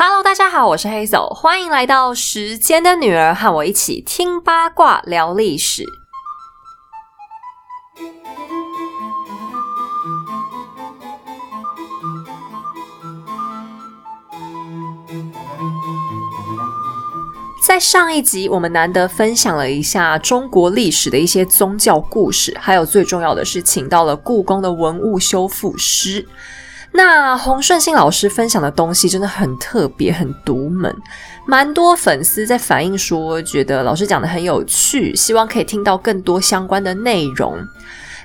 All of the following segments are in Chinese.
Hello，大家好，我是 Hazel，欢迎来到时间的女儿，和我一起听八卦聊历史。在上一集，我们难得分享了一下中国历史的一些宗教故事，还有最重要的是，请到了故宫的文物修复师。那洪顺兴老师分享的东西真的很特别、很独门，蛮多粉丝在反映说，觉得老师讲的很有趣，希望可以听到更多相关的内容。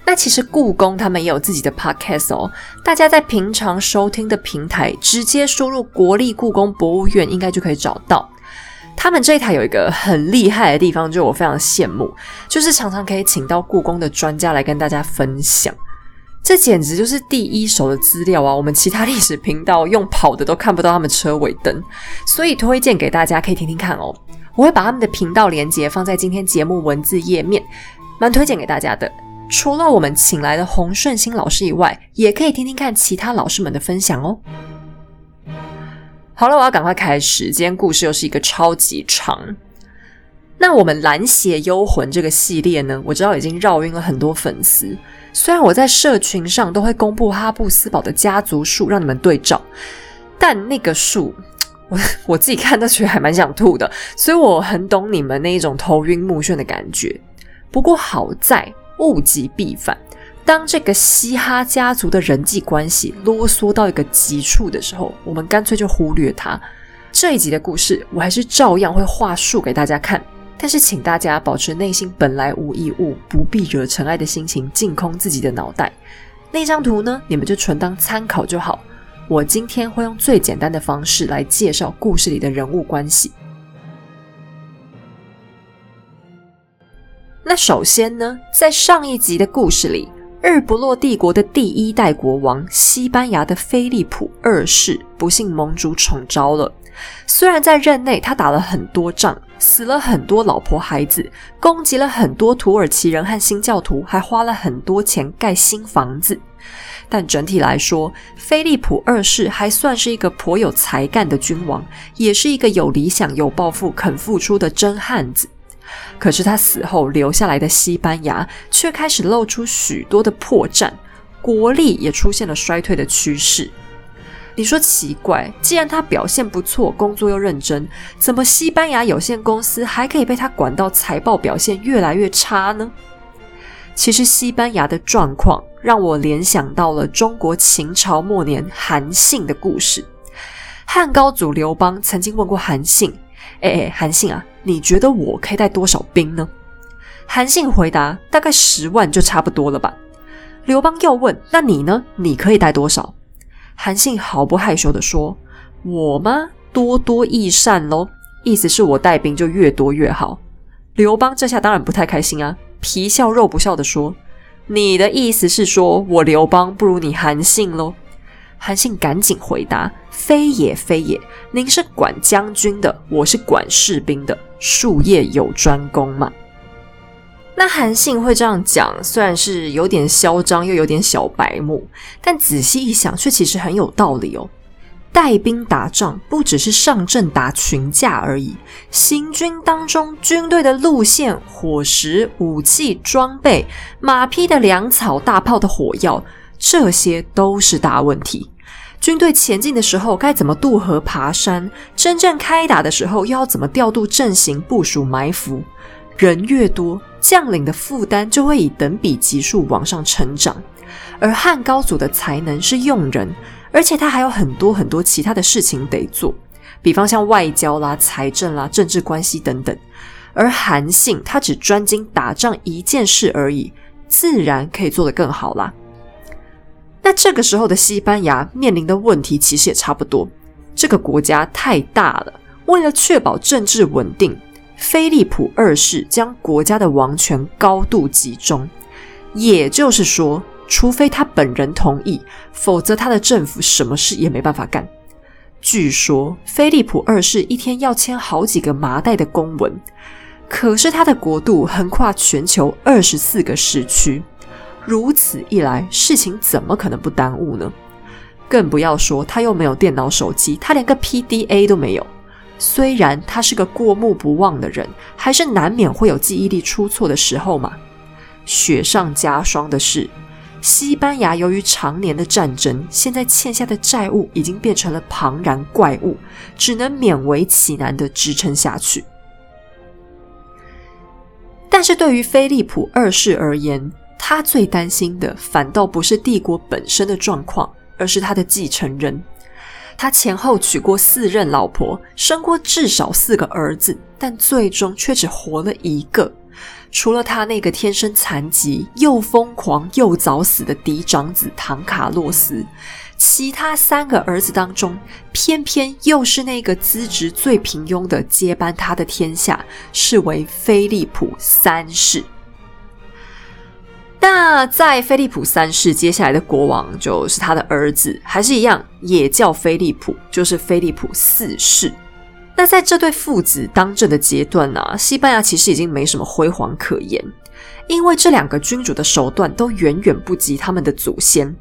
那其实故宫他们也有自己的 podcast 哦，大家在平常收听的平台直接输入“国立故宫博物院”应该就可以找到。他们这一台有一个很厉害的地方，就是我非常羡慕，就是常常可以请到故宫的专家来跟大家分享。这简直就是第一手的资料啊！我们其他历史频道用跑的都看不到他们车尾灯，所以推荐给大家可以听听看哦。我会把他们的频道连接放在今天节目文字页面，蛮推荐给大家的。除了我们请来的洪顺兴老师以外，也可以听听看其他老师们的分享哦。好了，我要赶快开始，今天故事又是一个超级长。那我们蓝血幽魂这个系列呢，我知道已经绕晕了很多粉丝。虽然我在社群上都会公布哈布斯堡的家族树让你们对照，但那个树，我我自己看都觉得还蛮想吐的，所以我很懂你们那一种头晕目眩的感觉。不过好在物极必反，当这个嘻哈家族的人际关系啰嗦到一个极处的时候，我们干脆就忽略它。这一集的故事，我还是照样会画树给大家看。但是，请大家保持内心本来无一物，不必惹尘埃的心情，净空自己的脑袋。那张图呢，你们就纯当参考就好。我今天会用最简单的方式来介绍故事里的人物关系。那首先呢，在上一集的故事里，日不落帝国的第一代国王西班牙的菲利普二世不幸盟主宠招了。虽然在任内他打了很多仗。死了很多老婆孩子，攻击了很多土耳其人和新教徒，还花了很多钱盖新房子。但整体来说，菲利普二世还算是一个颇有才干的君王，也是一个有理想、有抱负、肯付出的真汉子。可是他死后留下来的西班牙，却开始露出许多的破绽，国力也出现了衰退的趋势。你说奇怪，既然他表现不错，工作又认真，怎么西班牙有限公司还可以被他管到财报表现越来越差呢？其实西班牙的状况让我联想到了中国秦朝末年韩信的故事。汉高祖刘邦曾经问过韩信：“哎哎，韩信啊，你觉得我可以带多少兵呢？”韩信回答：“大概十万就差不多了吧。”刘邦又问：“那你呢？你可以带多少？”韩信毫不害羞地说：“我吗？多多益善喽，意思是我带兵就越多越好。”刘邦这下当然不太开心啊，皮笑肉不笑地说：“你的意思是说我刘邦不如你韩信喽？”韩信赶紧回答：“非也非也，您是管将军的，我是管士兵的，术业有专攻嘛。”那韩信会这样讲，虽然是有点嚣张，又有点小白目，但仔细一想，却其实很有道理哦。带兵打仗不只是上阵打群架而已，行军当中军队的路线、伙食、武器装备、马匹的粮草、大炮的火药，这些都是大问题。军队前进的时候该怎么渡河爬山？真正开打的时候又要怎么调度阵型、部署埋伏？人越多。将领的负担就会以等比级数往上成长，而汉高祖的才能是用人，而且他还有很多很多其他的事情得做，比方像外交啦、财政啦、政治关系等等。而韩信他只专精打仗一件事而已，自然可以做得更好啦。那这个时候的西班牙面临的问题其实也差不多，这个国家太大了，为了确保政治稳定。菲利普二世将国家的王权高度集中，也就是说，除非他本人同意，否则他的政府什么事也没办法干。据说，菲利普二世一天要签好几个麻袋的公文，可是他的国度横跨全球二十四个时区，如此一来，事情怎么可能不耽误呢？更不要说他又没有电脑、手机，他连个 PDA 都没有。虽然他是个过目不忘的人，还是难免会有记忆力出错的时候嘛。雪上加霜的是，西班牙由于常年的战争，现在欠下的债务已经变成了庞然怪物，只能勉为其难的支撑下去。但是对于菲利普二世而言，他最担心的反倒不是帝国本身的状况，而是他的继承人。他前后娶过四任老婆，生过至少四个儿子，但最终却只活了一个。除了他那个天生残疾、又疯狂又早死的嫡长子唐卡洛斯，其他三个儿子当中，偏偏又是那个资质最平庸的接班他的天下，是为菲利普三世。那在菲利普三世接下来的国王就是他的儿子，还是一样，也叫菲利普，就是菲利普四世。那在这对父子当政的阶段呢，西班牙其实已经没什么辉煌可言，因为这两个君主的手段都远远不及他们的祖先。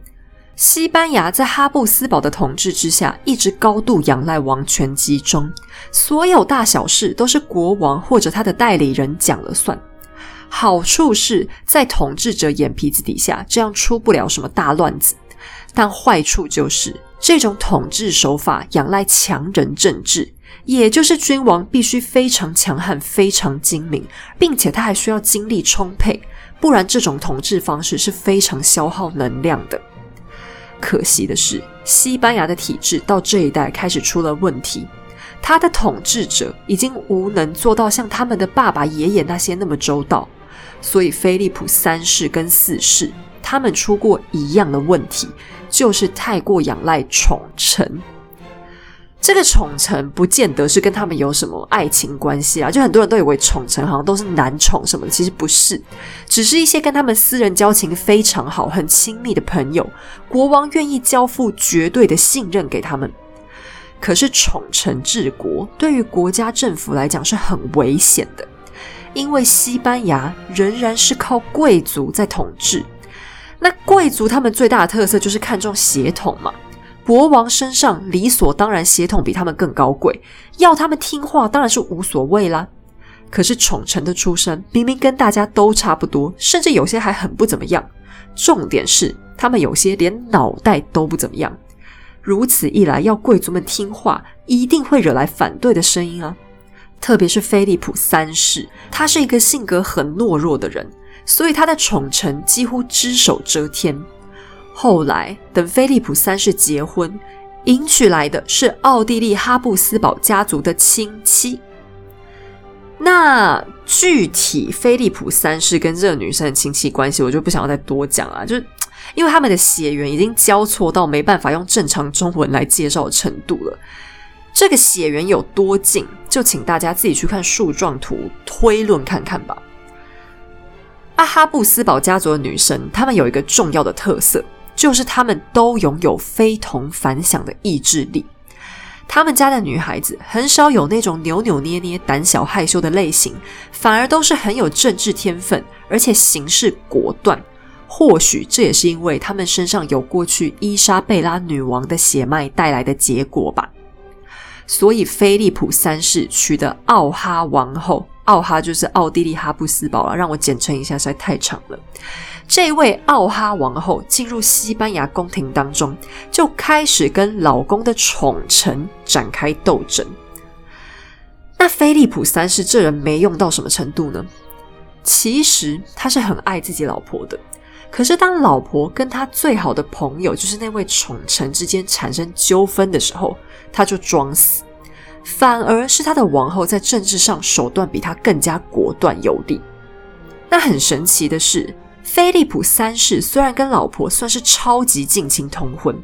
西班牙在哈布斯堡的统治之下，一直高度仰赖王权集中，所有大小事都是国王或者他的代理人讲了算。好处是在统治者眼皮子底下，这样出不了什么大乱子；但坏处就是这种统治手法仰赖强人政治，也就是君王必须非常强悍、非常精明，并且他还需要精力充沛，不然这种统治方式是非常消耗能量的。可惜的是，西班牙的体制到这一代开始出了问题，他的统治者已经无能做到像他们的爸爸、爷爷那些那么周到。所以，菲利普三世跟四世他们出过一样的问题，就是太过仰赖宠臣。这个宠臣不见得是跟他们有什么爱情关系啊，就很多人都以为宠臣好像都是男宠什么的，其实不是，只是一些跟他们私人交情非常好、很亲密的朋友，国王愿意交付绝对的信任给他们。可是，宠臣治国对于国家政府来讲是很危险的。因为西班牙仍然是靠贵族在统治，那贵族他们最大的特色就是看重血统嘛。国王身上理所当然血统比他们更高贵，要他们听话当然是无所谓啦。可是宠臣的出身明明跟大家都差不多，甚至有些还很不怎么样。重点是他们有些连脑袋都不怎么样。如此一来，要贵族们听话，一定会惹来反对的声音啊。特别是菲利普三世，他是一个性格很懦弱的人，所以他的宠臣几乎只手遮天。后来等菲利普三世结婚，迎娶来的是奥地利哈布斯堡家族的亲戚。那具体菲利普三世跟这个女生的亲戚关系，我就不想要再多讲了，就是因为他们的血缘已经交错到没办法用正常中文来介绍的程度了。这个血缘有多近，就请大家自己去看树状图推论看看吧。阿哈布斯堡家族的女生，她们有一个重要的特色，就是她们都拥有非同凡响的意志力。他们家的女孩子很少有那种扭扭捏捏、胆小害羞的类型，反而都是很有政治天分，而且行事果断。或许这也是因为他们身上有过去伊莎贝拉女王的血脉带来的结果吧。所以，菲利普三世娶的奥哈王后，奥哈就是奥地利哈布斯堡了，让我简称一下，实在太长了。这位奥哈王后进入西班牙宫廷当中，就开始跟老公的宠臣展开斗争。那菲利普三世这人没用到什么程度呢？其实他是很爱自己老婆的，可是当老婆跟他最好的朋友，就是那位宠臣之间产生纠纷的时候，他就装死，反而是他的王后在政治上手段比他更加果断有力。那很神奇的是，菲利普三世虽然跟老婆算是超级近亲通婚，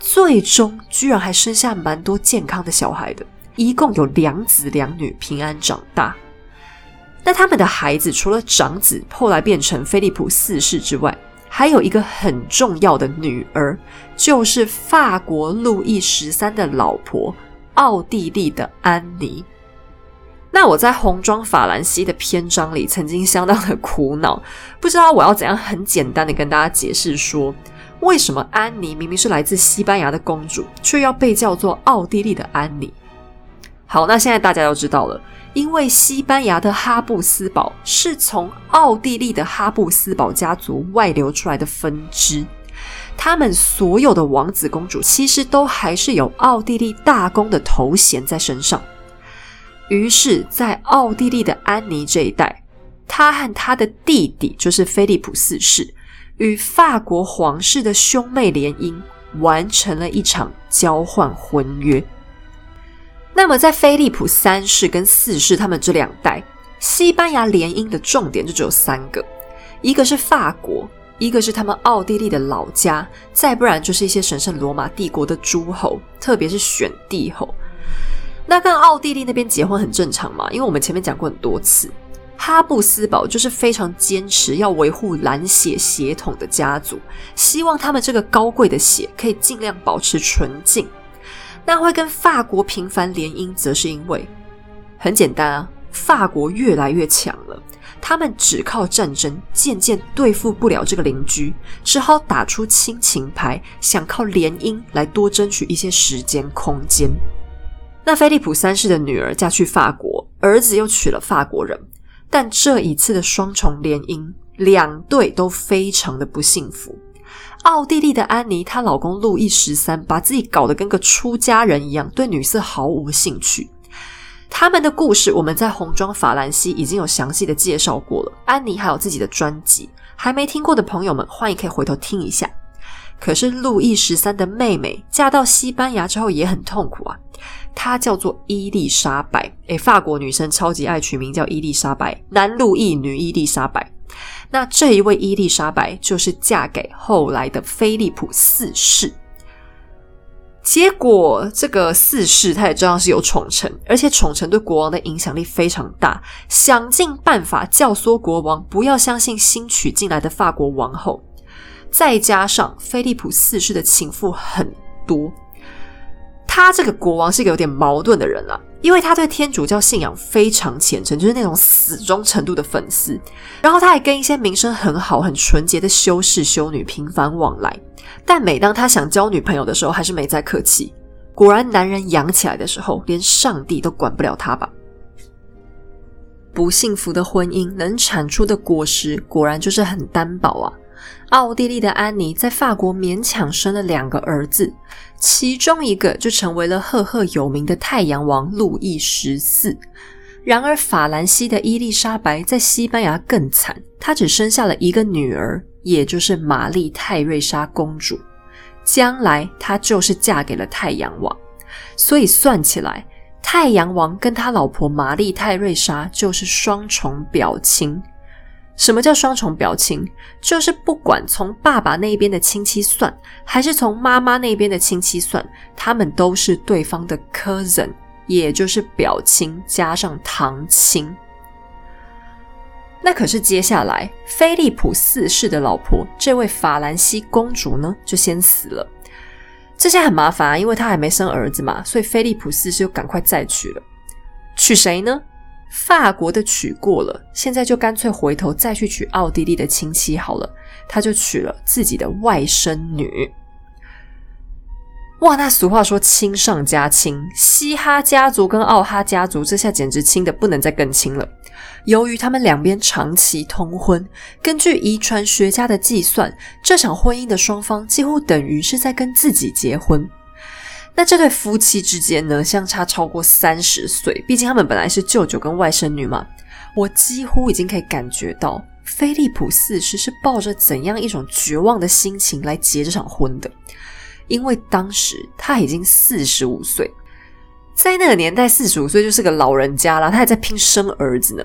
最终居然还生下蛮多健康的小孩的，一共有两子两女平安长大。那他们的孩子除了长子后来变成菲利普四世之外，还有一个很重要的女儿，就是法国路易十三的老婆，奥地利的安妮。那我在红妆法兰西的篇章里，曾经相当的苦恼，不知道我要怎样很简单的跟大家解释说，为什么安妮明明是来自西班牙的公主，却要被叫做奥地利的安妮？好，那现在大家都知道了，因为西班牙的哈布斯堡是从奥地利的哈布斯堡家族外流出来的分支，他们所有的王子公主其实都还是有奥地利大公的头衔在身上。于是，在奥地利的安妮这一代，他和他的弟弟就是菲利普四世。与法国皇室的兄妹联姻完成了一场交换婚约。那么，在菲利普三世跟四世他们这两代，西班牙联姻的重点就只有三个：一个是法国，一个是他们奥地利的老家，再不然就是一些神圣罗马帝国的诸侯，特别是选帝侯。那跟奥地利那边结婚很正常嘛，因为我们前面讲过很多次。哈布斯堡就是非常坚持要维护蓝血血统的家族，希望他们这个高贵的血可以尽量保持纯净。那会跟法国频繁联姻，则是因为很简单啊，法国越来越强了，他们只靠战争渐渐对付不了这个邻居，只好打出亲情牌，想靠联姻来多争取一些时间空间。那菲利普三世的女儿嫁去法国，儿子又娶了法国人。但这一次的双重联姻，两对都非常的不幸福。奥地利的安妮，她老公路易十三把自己搞得跟个出家人一样，对女色毫无兴趣。他们的故事，我们在红妆法兰西已经有详细的介绍过了。安妮还有自己的专辑，还没听过的朋友们，欢迎可以回头听一下。可是路易十三的妹妹嫁到西班牙之后也很痛苦啊。她叫做伊丽莎白，诶，法国女生超级爱取名叫伊丽莎白，男路易，女伊丽莎白。那这一位伊丽莎白就是嫁给后来的菲利普四世。结果这个四世他也知道是有宠臣，而且宠臣对国王的影响力非常大，想尽办法教唆国王不要相信新娶进来的法国王后。再加上菲利普四世的情妇很多。他这个国王是个有点矛盾的人了，因为他对天主教信仰非常虔诚，就是那种死忠程度的粉丝。然后他还跟一些名声很好、很纯洁的修士、修女频繁往来。但每当他想交女朋友的时候，还是没再客气。果然，男人养起来的时候，连上帝都管不了他吧？不幸福的婚姻能产出的果实，果然就是很单薄啊。奥地利的安妮在法国勉强生了两个儿子，其中一个就成为了赫赫有名的太阳王路易十四。然而，法兰西的伊丽莎白在西班牙更惨，她只生下了一个女儿，也就是玛丽泰瑞莎公主。将来她就是嫁给了太阳王，所以算起来，太阳王跟他老婆玛丽泰瑞莎就是双重表亲。什么叫双重表亲？就是不管从爸爸那边的亲戚算，还是从妈妈那边的亲戚算，他们都是对方的 cousin，也就是表亲加上堂亲。那可是接下来，菲利普四世的老婆这位法兰西公主呢，就先死了。这下很麻烦啊，因为她还没生儿子嘛，所以菲利普四世就赶快再娶了。娶谁呢？法国的娶过了，现在就干脆回头再去娶奥地利的亲戚好了。他就娶了自己的外甥女。哇，那俗话说亲上加亲，西哈家族跟奥哈家族这下简直亲的不能再更亲了。由于他们两边长期通婚，根据遗传学家的计算，这场婚姻的双方几乎等于是在跟自己结婚。那这对夫妻之间呢，相差超过三十岁，毕竟他们本来是舅舅跟外甥女嘛。我几乎已经可以感觉到，菲利普四世是抱着怎样一种绝望的心情来结这场婚的，因为当时他已经四十五岁，在那个年代，四十五岁就是个老人家了，他还在拼生儿子呢。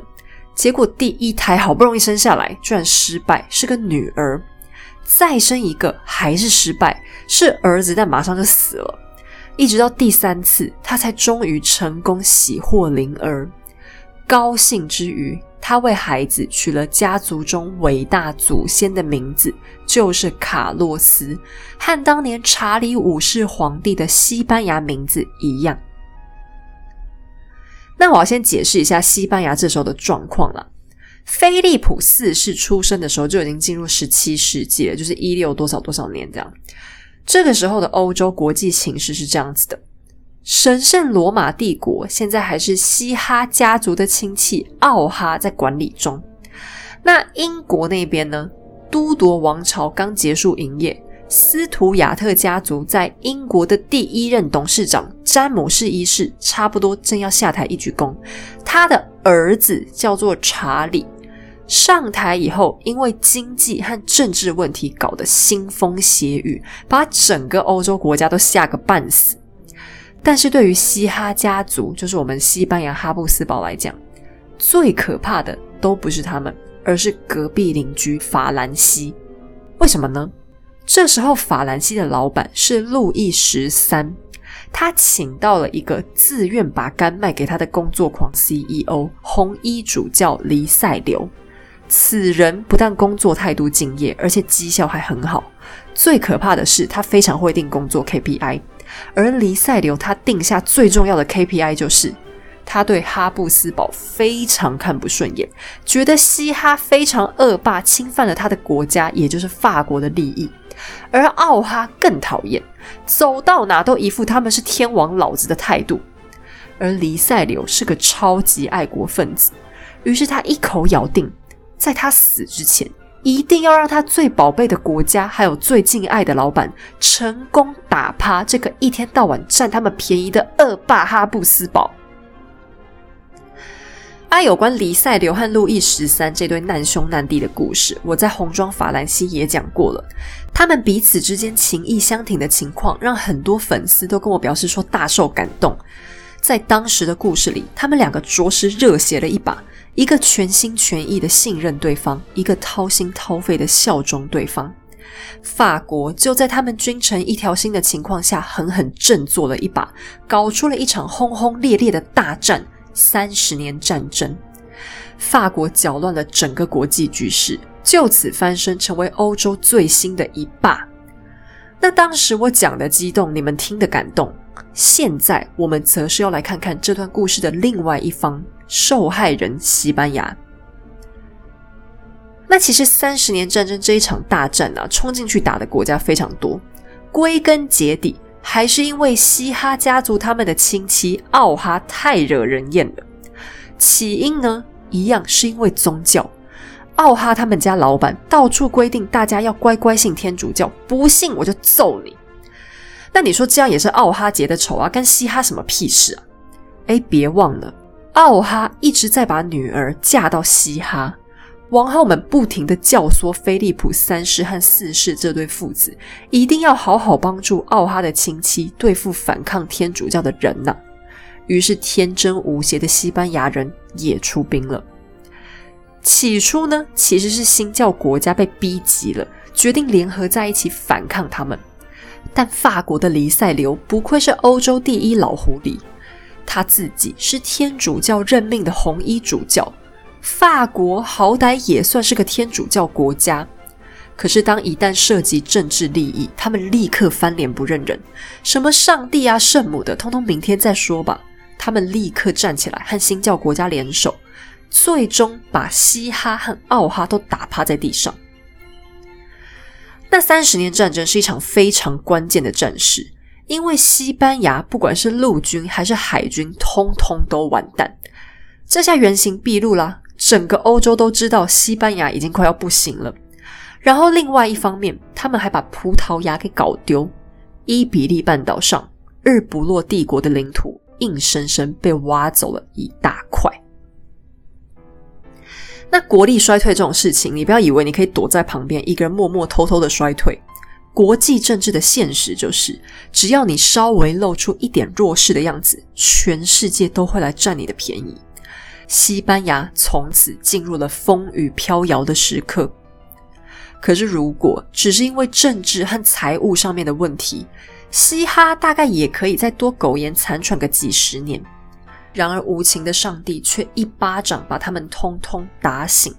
结果第一胎好不容易生下来，居然失败，是个女儿；再生一个还是失败，是儿子，但马上就死了。一直到第三次，他才终于成功喜获麟儿。高兴之余，他为孩子取了家族中伟大祖先的名字，就是卡洛斯，和当年查理五世皇帝的西班牙名字一样。那我要先解释一下西班牙这时候的状况了。菲利普四世出生的时候就已经进入十七世纪了，就是一六多少多少年这样。这个时候的欧洲国际形势是这样子的：神圣罗马帝国现在还是西哈家族的亲戚奥哈在管理中。那英国那边呢？都铎王朝刚结束营业，斯图亚特家族在英国的第一任董事长詹姆士一世差不多正要下台一鞠躬，他的儿子叫做查理。上台以后，因为经济和政治问题搞得腥风血雨，把整个欧洲国家都吓个半死。但是对于西哈家族，就是我们西班牙哈布斯堡来讲，最可怕的都不是他们，而是隔壁邻居法兰西。为什么呢？这时候法兰西的老板是路易十三，他请到了一个自愿把肝卖给他的工作狂 CEO 红衣主教黎塞留。此人不但工作态度敬业，而且绩效还很好。最可怕的是，他非常会定工作 KPI。而黎塞留他定下最重要的 KPI 就是，他对哈布斯堡非常看不顺眼，觉得西哈非常恶霸，侵犯了他的国家，也就是法国的利益。而奥哈更讨厌，走到哪都一副他们是天王老子的态度。而黎塞留是个超级爱国分子，于是他一口咬定。在他死之前，一定要让他最宝贝的国家，还有最敬爱的老板，成功打趴这个一天到晚占他们便宜的恶霸哈布斯堡。啊，有关黎塞留和路易十三这对难兄难弟的故事，我在红妆法兰西也讲过了。他们彼此之间情义相挺的情况，让很多粉丝都跟我表示说大受感动。在当时的故事里，他们两个着实热血了一把。一个全心全意的信任对方，一个掏心掏肺的效忠对方。法国就在他们君臣一条心的情况下，狠狠振作了一把，搞出了一场轰轰烈烈的大战——三十年战争。法国搅乱了整个国际局势，就此翻身成为欧洲最新的一霸。那当时我讲的激动，你们听的感动。现在我们则是要来看看这段故事的另外一方。受害人西班牙。那其实三十年战争这一场大战啊，冲进去打的国家非常多。归根结底，还是因为西哈家族他们的亲戚奥哈太惹人厌了。起因呢，一样是因为宗教。奥哈他们家老板到处规定大家要乖乖信天主教，不信我就揍你。那你说这样也是奥哈结的仇啊？跟西哈什么屁事啊？哎，别忘了。奥哈一直在把女儿嫁到西哈，王后们不停的教唆菲利普三世和四世这对父子，一定要好好帮助奥哈的亲戚对付反抗天主教的人呐。于是天真无邪的西班牙人也出兵了。起初呢，其实是新教国家被逼急了，决定联合在一起反抗他们。但法国的黎塞留不愧是欧洲第一老狐狸。他自己是天主教任命的红衣主教，法国好歹也算是个天主教国家。可是，当一旦涉及政治利益，他们立刻翻脸不认人，什么上帝啊、圣母的，通通明天再说吧。他们立刻站起来和新教国家联手，最终把西哈和奥哈都打趴在地上。那三十年战争是一场非常关键的战事。因为西班牙不管是陆军还是海军，通通都完蛋。这下原形毕露啦，整个欧洲都知道西班牙已经快要不行了。然后另外一方面，他们还把葡萄牙给搞丢，伊比利半岛上日不落帝国的领土，硬生生被挖走了一大块。那国力衰退这种事情，你不要以为你可以躲在旁边，一个人默默偷偷的衰退。国际政治的现实就是，只要你稍微露出一点弱势的样子，全世界都会来占你的便宜。西班牙从此进入了风雨飘摇的时刻。可是，如果只是因为政治和财务上面的问题，西哈大概也可以再多苟延残喘个几十年。然而，无情的上帝却一巴掌把他们通通打醒。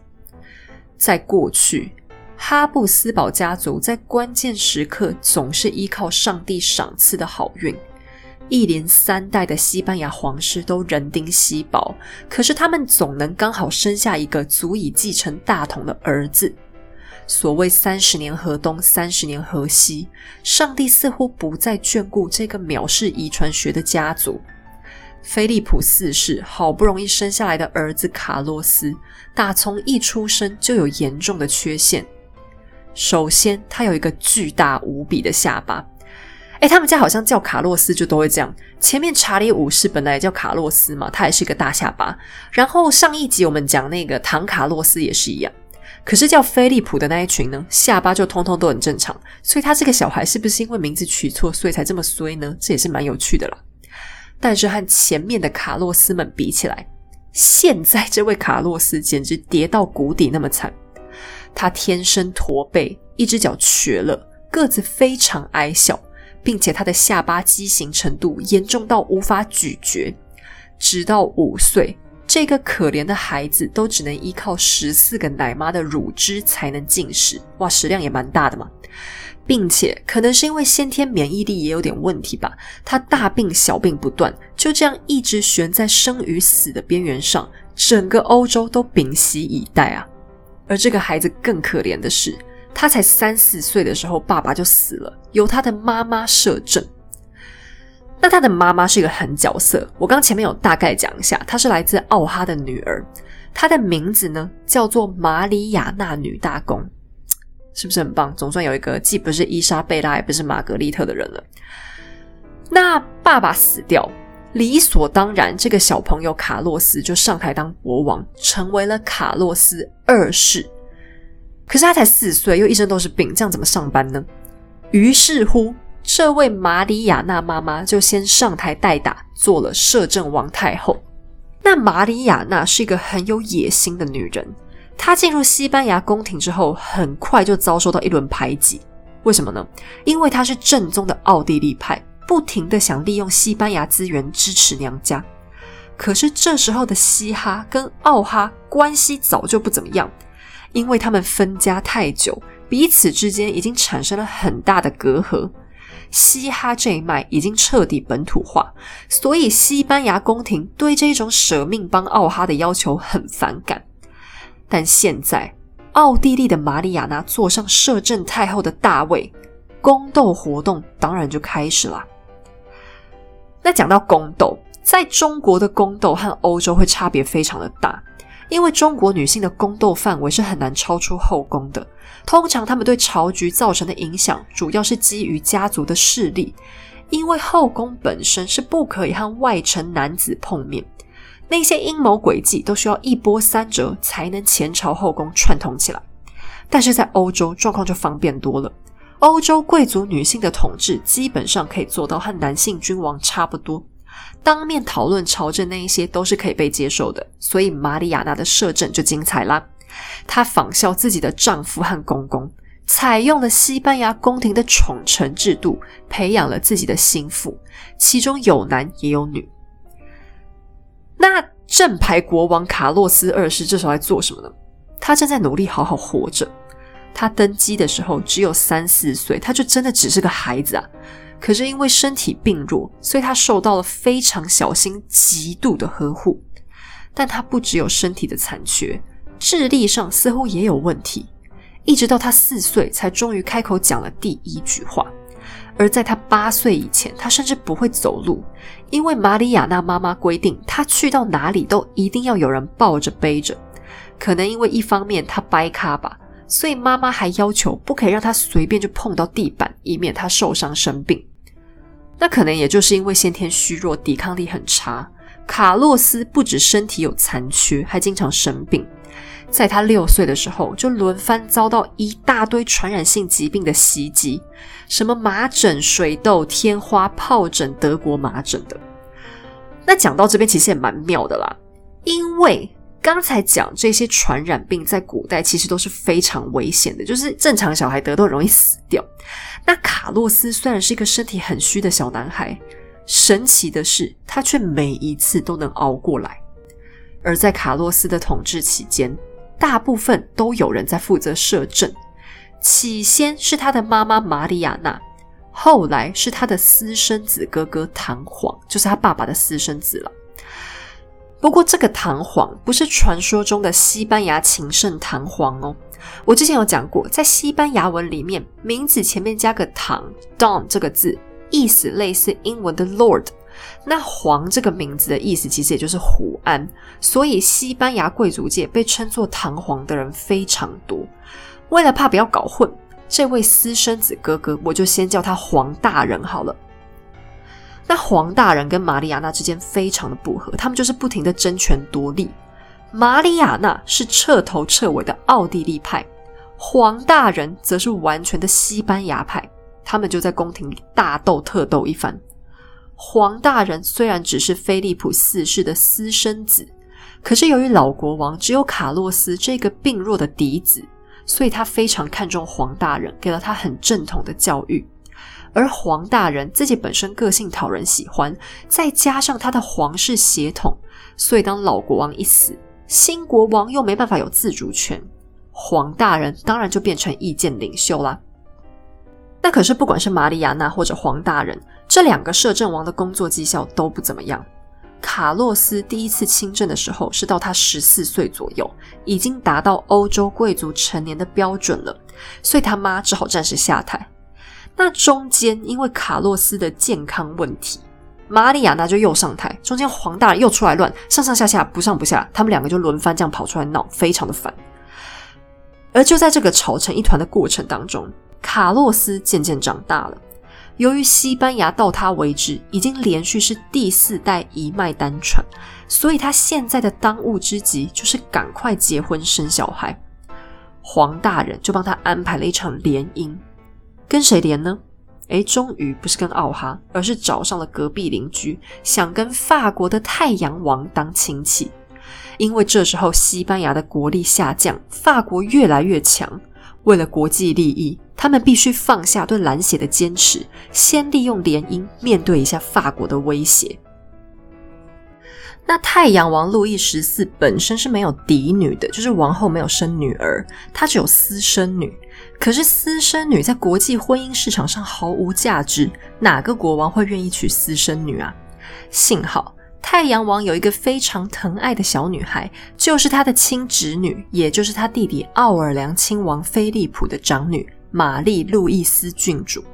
在过去。哈布斯堡家族在关键时刻总是依靠上帝赏赐的好运，一连三代的西班牙皇室都人丁稀薄，可是他们总能刚好生下一个足以继承大统的儿子。所谓三十年河东，三十年河西，上帝似乎不再眷顾这个藐视遗传学的家族。菲利普四世好不容易生下来的儿子卡洛斯，打从一出生就有严重的缺陷。首先，他有一个巨大无比的下巴。哎，他们家好像叫卡洛斯就都会这样。前面查理五世本来也叫卡洛斯嘛，他也是一个大下巴。然后上一集我们讲那个唐卡洛斯也是一样。可是叫菲利普的那一群呢，下巴就通通都很正常。所以他这个小孩是不是因为名字取错，所以才这么衰呢？这也是蛮有趣的啦。但是和前面的卡洛斯们比起来，现在这位卡洛斯简直跌到谷底那么惨。他天生驼背，一只脚瘸了，个子非常矮小。并且他的下巴畸形程度严重到无法咀嚼，直到五岁，这个可怜的孩子都只能依靠十四个奶妈的乳汁才能进食。哇，食量也蛮大的嘛！并且可能是因为先天免疫力也有点问题吧，他大病小病不断，就这样一直悬在生与死的边缘上，整个欧洲都屏息以待啊。而这个孩子更可怜的是。他才三四岁的时候，爸爸就死了，由他的妈妈摄政。那他的妈妈是一个狠角色，我刚前面有大概讲一下，她是来自奥哈的女儿，她的名字呢叫做玛里亚娜女大公，是不是很棒？总算有一个既不是伊莎贝拉，也不是玛格丽特的人了。那爸爸死掉，理所当然，这个小朋友卡洛斯就上台当国王，成为了卡洛斯二世。可是他才四岁，又一身都是病，这样怎么上班呢？于是乎，这位玛里亚纳妈妈就先上台代打，做了摄政王太后。那玛里亚纳是一个很有野心的女人，她进入西班牙宫廷之后，很快就遭受到一轮排挤。为什么呢？因为她是正宗的奥地利派，不停的想利用西班牙资源支持娘家。可是这时候的西哈跟奥哈关系早就不怎么样。因为他们分家太久，彼此之间已经产生了很大的隔阂。西哈这一脉已经彻底本土化，所以西班牙宫廷对这种舍命帮奥哈的要求很反感。但现在，奥地利的玛丽亚娜坐上摄政太后的大位，宫斗活动当然就开始了。那讲到宫斗，在中国的宫斗和欧洲会差别非常的大。因为中国女性的宫斗范围是很难超出后宫的，通常她们对朝局造成的影响，主要是基于家族的势力。因为后宫本身是不可以和外臣男子碰面，那些阴谋诡计都需要一波三折才能前朝后宫串通起来。但是在欧洲状况就方便多了，欧洲贵族女性的统治基本上可以做到和男性君王差不多。当面讨论朝政那一些都是可以被接受的，所以玛里亚娜的摄政就精彩啦。她仿效自己的丈夫和公公，采用了西班牙宫廷的宠臣制度，培养了自己的心腹，其中有男也有女。那正牌国王卡洛斯二世这时候在做什么呢？他正在努力好好活着。他登基的时候只有三四岁，他就真的只是个孩子啊。可是因为身体病弱，所以他受到了非常小心、极度的呵护。但他不只有身体的残缺，智力上似乎也有问题。一直到他四岁，才终于开口讲了第一句话。而在他八岁以前，他甚至不会走路，因为玛里亚娜妈妈规定，他去到哪里都一定要有人抱着背着。可能因为一方面他掰咖吧。所以妈妈还要求不可以让他随便就碰到地板，以免他受伤生病。那可能也就是因为先天虚弱，抵抗力很差。卡洛斯不止身体有残缺，还经常生病。在他六岁的时候，就轮番遭到一大堆传染性疾病的袭击，什么麻疹、水痘、天花、疱疹、德国麻疹的。那讲到这边，其实也蛮妙的啦，因为。刚才讲这些传染病在古代其实都是非常危险的，就是正常小孩得都容易死掉。那卡洛斯虽然是一个身体很虚的小男孩，神奇的是他却每一次都能熬过来。而在卡洛斯的统治期间，大部分都有人在负责摄政。起先是他的妈妈玛里亚娜，后来是他的私生子哥哥唐璜，就是他爸爸的私生子了。不过这个唐璜不是传说中的西班牙情圣唐璜哦。我之前有讲过，在西班牙文里面，名字前面加个唐 （Don） 这个字，意思类似英文的 Lord。那璜这个名字的意思其实也就是胡安，所以西班牙贵族界被称作唐璜的人非常多。为了怕不要搞混，这位私生子哥哥，我就先叫他黄大人好了。那黄大人跟玛丽亚娜之间非常的不和，他们就是不停的争权夺利。玛丽亚娜是彻头彻尾的奥地利派，黄大人则是完全的西班牙派，他们就在宫廷里大斗特斗一番。黄大人虽然只是菲利普四世的私生子，可是由于老国王只有卡洛斯这个病弱的嫡子，所以他非常看重黄大人，给了他很正统的教育。而黄大人自己本身个性讨人喜欢，再加上他的皇室血统，所以当老国王一死，新国王又没办法有自主权，黄大人当然就变成意见领袖啦。那可是不管是玛丽亚娜或者黄大人。这两个摄政王的工作绩效都不怎么样。卡洛斯第一次亲政的时候是到他十四岁左右，已经达到欧洲贵族成年的标准了，所以他妈只好暂时下台。那中间因为卡洛斯的健康问题，玛利亚娜就又上台，中间黄大人又出来乱，上上下下不上不下，他们两个就轮番这样跑出来闹，非常的烦。而就在这个吵成一团的过程当中，卡洛斯渐渐长大了。由于西班牙到他为止已经连续是第四代一脉单传，所以他现在的当务之急就是赶快结婚生小孩。黄大人就帮他安排了一场联姻，跟谁联呢？诶，终于不是跟奥哈，而是找上了隔壁邻居，想跟法国的太阳王当亲戚。因为这时候西班牙的国力下降，法国越来越强，为了国际利益。他们必须放下对蓝血的坚持，先利用联姻面对一下法国的威胁。那太阳王路易十四本身是没有嫡女的，就是王后没有生女儿，她只有私生女。可是私生女在国际婚姻市场上毫无价值，哪个国王会愿意娶私生女啊？幸好太阳王有一个非常疼爱的小女孩，就是他的亲侄女，也就是他弟弟奥尔良亲王菲利普的长女。玛丽路易斯郡主，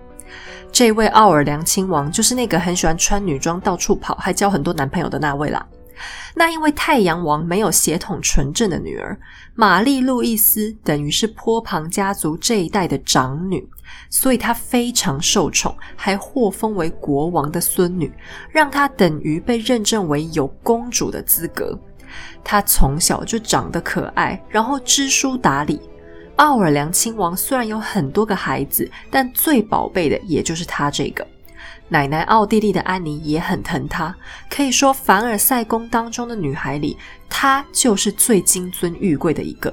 这位奥尔良亲王就是那个很喜欢穿女装到处跑，还交很多男朋友的那位啦。那因为太阳王没有血统纯正的女儿，玛丽路易斯等于是坡旁家族这一代的长女，所以她非常受宠，还获封为国王的孙女，让她等于被认证为有公主的资格。她从小就长得可爱，然后知书达理。奥尔良亲王虽然有很多个孩子，但最宝贝的也就是她这个。奶奶奥地利的安妮也很疼她，可以说凡尔赛宫当中的女孩里，她就是最金尊玉贵的一个。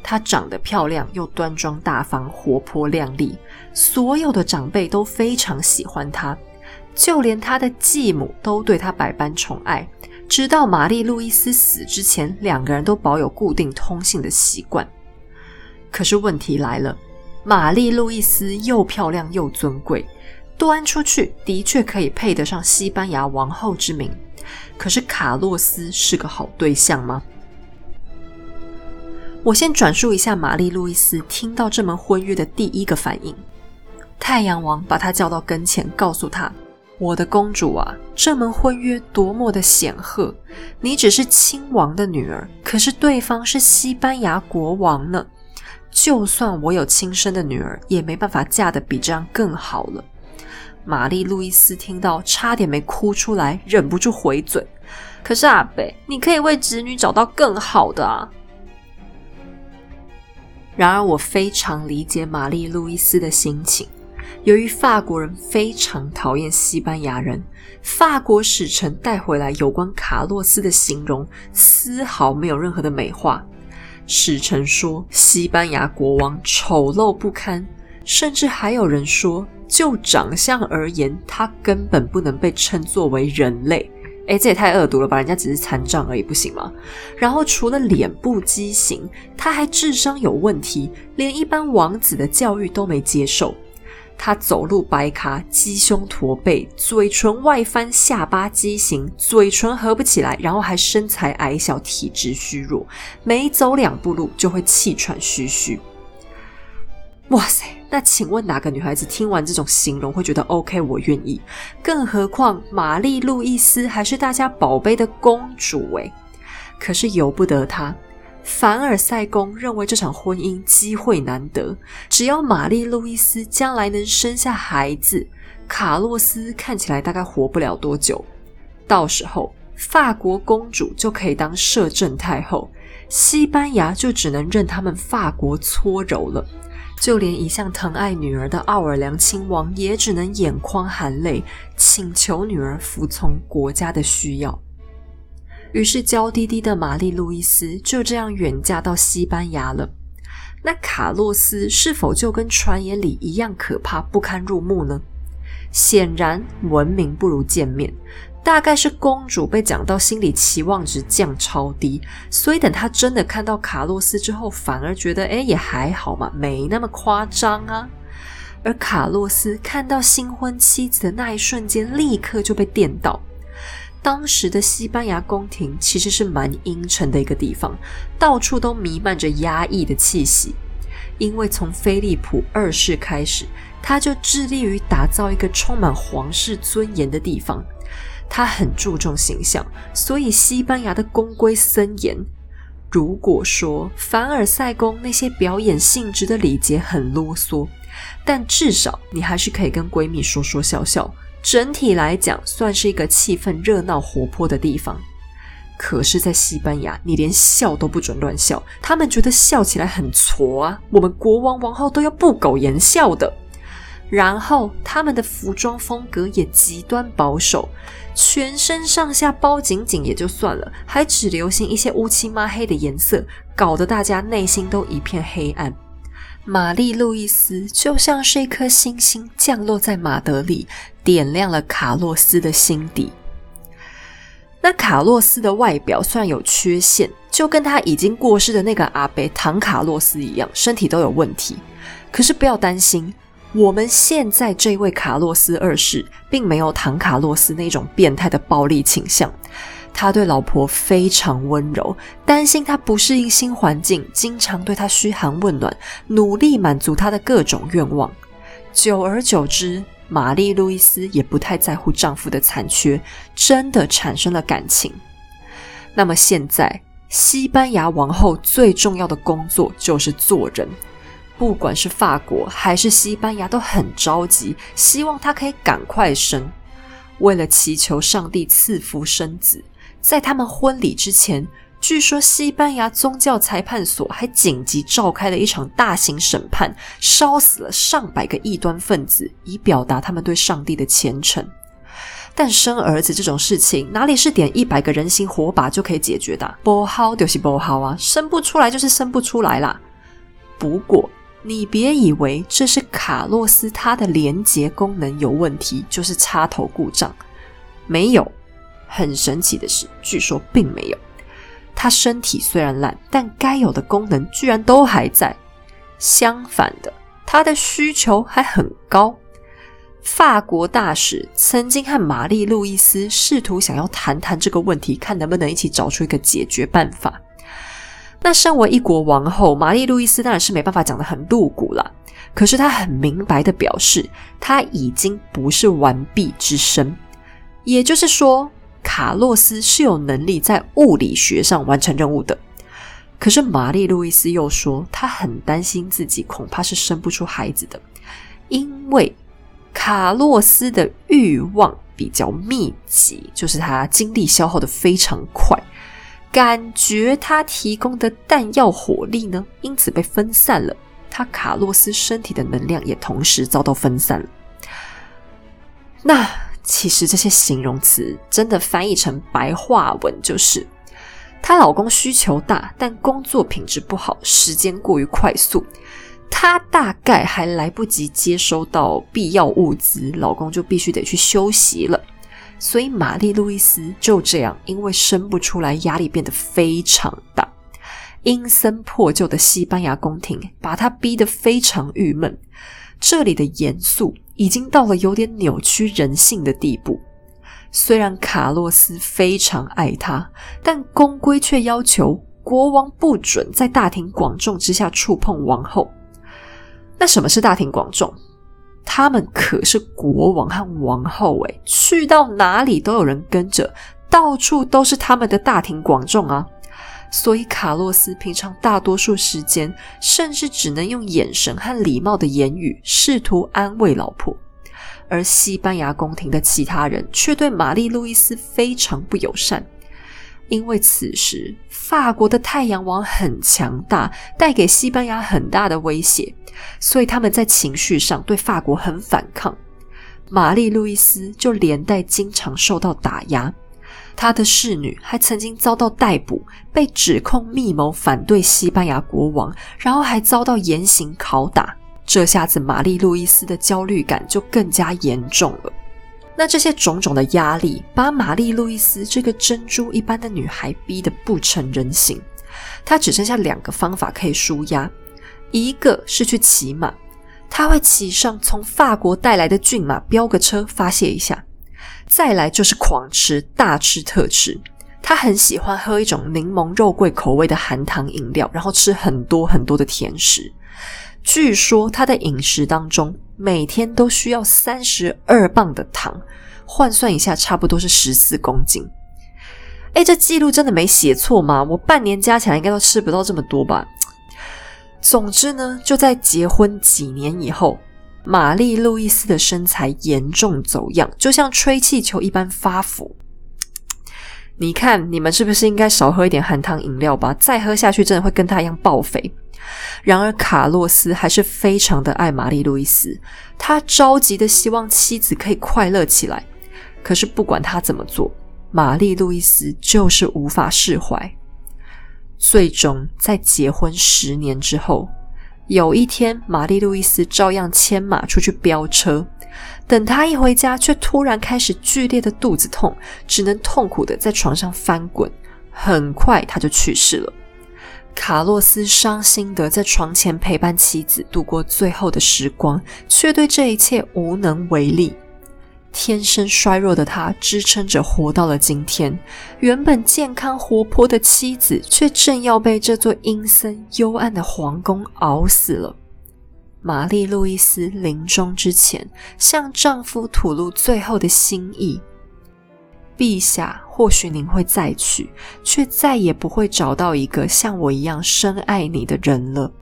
她长得漂亮又端庄大方、活泼靓丽，所有的长辈都非常喜欢她，就连她的继母都对她百般宠爱。直到玛丽路易斯死之前，两个人都保有固定通信的习惯。可是问题来了，玛丽路易斯又漂亮又尊贵，端出去的确可以配得上西班牙王后之名。可是卡洛斯是个好对象吗？我先转述一下玛丽路易斯听到这门婚约的第一个反应。太阳王把她叫到跟前，告诉她：“我的公主啊，这门婚约多么的显赫！你只是亲王的女儿，可是对方是西班牙国王呢。”就算我有亲生的女儿，也没办法嫁得比这样更好了。玛丽路易斯听到，差点没哭出来，忍不住回嘴：“可是阿北，你可以为侄女找到更好的啊。”然而，我非常理解玛丽路易斯的心情。由于法国人非常讨厌西班牙人，法国使臣带回来有关卡洛斯的形容，丝毫没有任何的美化。使臣说，西班牙国王丑陋不堪，甚至还有人说，就长相而言，他根本不能被称作为人类。诶，这也太恶毒了吧！人家只是残障而已，不行吗？然后除了脸部畸形，他还智商有问题，连一般王子的教育都没接受。他走路白卡，鸡胸驼背，嘴唇外翻，下巴畸形，嘴唇合不起来，然后还身材矮小，体质虚弱，每走两步路就会气喘吁吁。哇塞！那请问哪个女孩子听完这种形容会觉得 OK？我愿意。更何况玛丽路易斯还是大家宝贝的公主诶。可是由不得她。凡尔赛宫认为这场婚姻机会难得，只要玛丽路易斯将来能生下孩子，卡洛斯看起来大概活不了多久。到时候法国公主就可以当摄政太后，西班牙就只能任他们法国搓揉了。就连一向疼爱女儿的奥尔良亲王也只能眼眶含泪，请求女儿服从国家的需要。于是，娇滴滴的玛丽路易斯就这样远嫁到西班牙了。那卡洛斯是否就跟传言里一样可怕不堪入目呢？显然，闻名不如见面。大概是公主被讲到心理期望值降超低，所以等她真的看到卡洛斯之后，反而觉得哎也还好嘛，没那么夸张啊。而卡洛斯看到新婚妻子的那一瞬间，立刻就被电到。当时的西班牙宫廷其实是蛮阴沉的一个地方，到处都弥漫着压抑的气息，因为从菲利普二世开始，他就致力于打造一个充满皇室尊严的地方。他很注重形象，所以西班牙的宫规森严。如果说凡尔赛宫那些表演性质的礼节很啰嗦，但至少你还是可以跟闺蜜说说笑笑。整体来讲，算是一个气氛热闹活泼的地方。可是，在西班牙，你连笑都不准乱笑，他们觉得笑起来很挫啊。我们国王王后都要不苟言笑的。然后，他们的服装风格也极端保守。全身上下包紧紧也就算了，还只流行一些乌漆抹黑的颜色，搞得大家内心都一片黑暗。玛丽路易斯就像是一颗星星降落在马德里，点亮了卡洛斯的心底。那卡洛斯的外表虽然有缺陷，就跟他已经过世的那个阿贝唐卡洛斯一样，身体都有问题。可是不要担心。我们现在这位卡洛斯二世，并没有唐卡洛斯那种变态的暴力倾向。他对老婆非常温柔，担心他不适应新环境，经常对他嘘寒问暖，努力满足他的各种愿望。久而久之，玛丽路易斯也不太在乎丈夫的残缺，真的产生了感情。那么现在，西班牙王后最重要的工作就是做人。不管是法国还是西班牙都很着急，希望他可以赶快生。为了祈求上帝赐福生子，在他们婚礼之前，据说西班牙宗教裁判所还紧急召开了一场大型审判，烧死了上百个异端分子，以表达他们对上帝的虔诚。但生儿子这种事情，哪里是点一百个人形火把就可以解决的？不好就是不好啊，生不出来就是生不出来啦。不过。你别以为这是卡洛斯他的连接功能有问题，就是插头故障，没有。很神奇的是，据说并没有。他身体虽然烂，但该有的功能居然都还在。相反的，他的需求还很高。法国大使曾经和玛丽路易斯试图想要谈谈这个问题，看能不能一起找出一个解决办法。那身为一国王后，玛丽路易斯当然是没办法讲的很露骨了。可是她很明白的表示，她已经不是完璧之身。也就是说，卡洛斯是有能力在物理学上完成任务的。可是玛丽路易斯又说，她很担心自己恐怕是生不出孩子的，因为卡洛斯的欲望比较密集，就是他精力消耗的非常快。感觉他提供的弹药火力呢，因此被分散了。他卡洛斯身体的能量也同时遭到分散了。那其实这些形容词真的翻译成白话文就是：她老公需求大，但工作品质不好，时间过于快速，她大概还来不及接收到必要物资，老公就必须得去休息了。所以，玛丽路易斯就这样，因为生不出来，压力变得非常大。阴森破旧的西班牙宫廷把她逼得非常郁闷。这里的严肃已经到了有点扭曲人性的地步。虽然卡洛斯非常爱他，但公规却要求国王不准在大庭广众之下触碰王后。那什么是大庭广众？他们可是国王和王后诶，去到哪里都有人跟着，到处都是他们的大庭广众啊！所以卡洛斯平常大多数时间，甚至只能用眼神和礼貌的言语试图安慰老婆，而西班牙宫廷的其他人却对玛丽路易斯非常不友善。因为此时法国的太阳王很强大，带给西班牙很大的威胁，所以他们在情绪上对法国很反抗。玛丽路易斯就连带经常受到打压，她的侍女还曾经遭到逮捕，被指控密谋反对西班牙国王，然后还遭到严刑拷打。这下子玛丽路易斯的焦虑感就更加严重了。那这些种种的压力，把玛丽路易斯这个珍珠一般的女孩逼得不成人形。她只剩下两个方法可以舒压，一个是去骑马，她会骑上从法国带来的骏马飙个车发泄一下；再来就是狂吃，大吃特吃。她很喜欢喝一种柠檬肉桂口味的含糖饮料，然后吃很多很多的甜食。据说她的饮食当中每天都需要三十二磅的糖，换算一下差不多是十四公斤。哎，这记录真的没写错吗？我半年加起来应该都吃不到这么多吧。总之呢，就在结婚几年以后，玛丽路易斯的身材严重走样，就像吹气球一般发福。你看，你们是不是应该少喝一点含糖饮料吧？再喝下去，真的会跟他一样爆肥。然而，卡洛斯还是非常的爱玛丽路易斯，他着急的希望妻子可以快乐起来。可是，不管他怎么做，玛丽路易斯就是无法释怀。最终，在结婚十年之后，有一天，玛丽路易斯照样牵马出去飙车，等他一回家，却突然开始剧烈的肚子痛，只能痛苦的在床上翻滚。很快，他就去世了。卡洛斯伤心的在床前陪伴妻子度过最后的时光，却对这一切无能为力。天生衰弱的他支撑着活到了今天，原本健康活泼的妻子却正要被这座阴森幽暗的皇宫熬死了。玛丽路易斯临终之前，向丈夫吐露最后的心意。陛下，或许您会再娶，却再也不会找到一个像我一样深爱你的人了。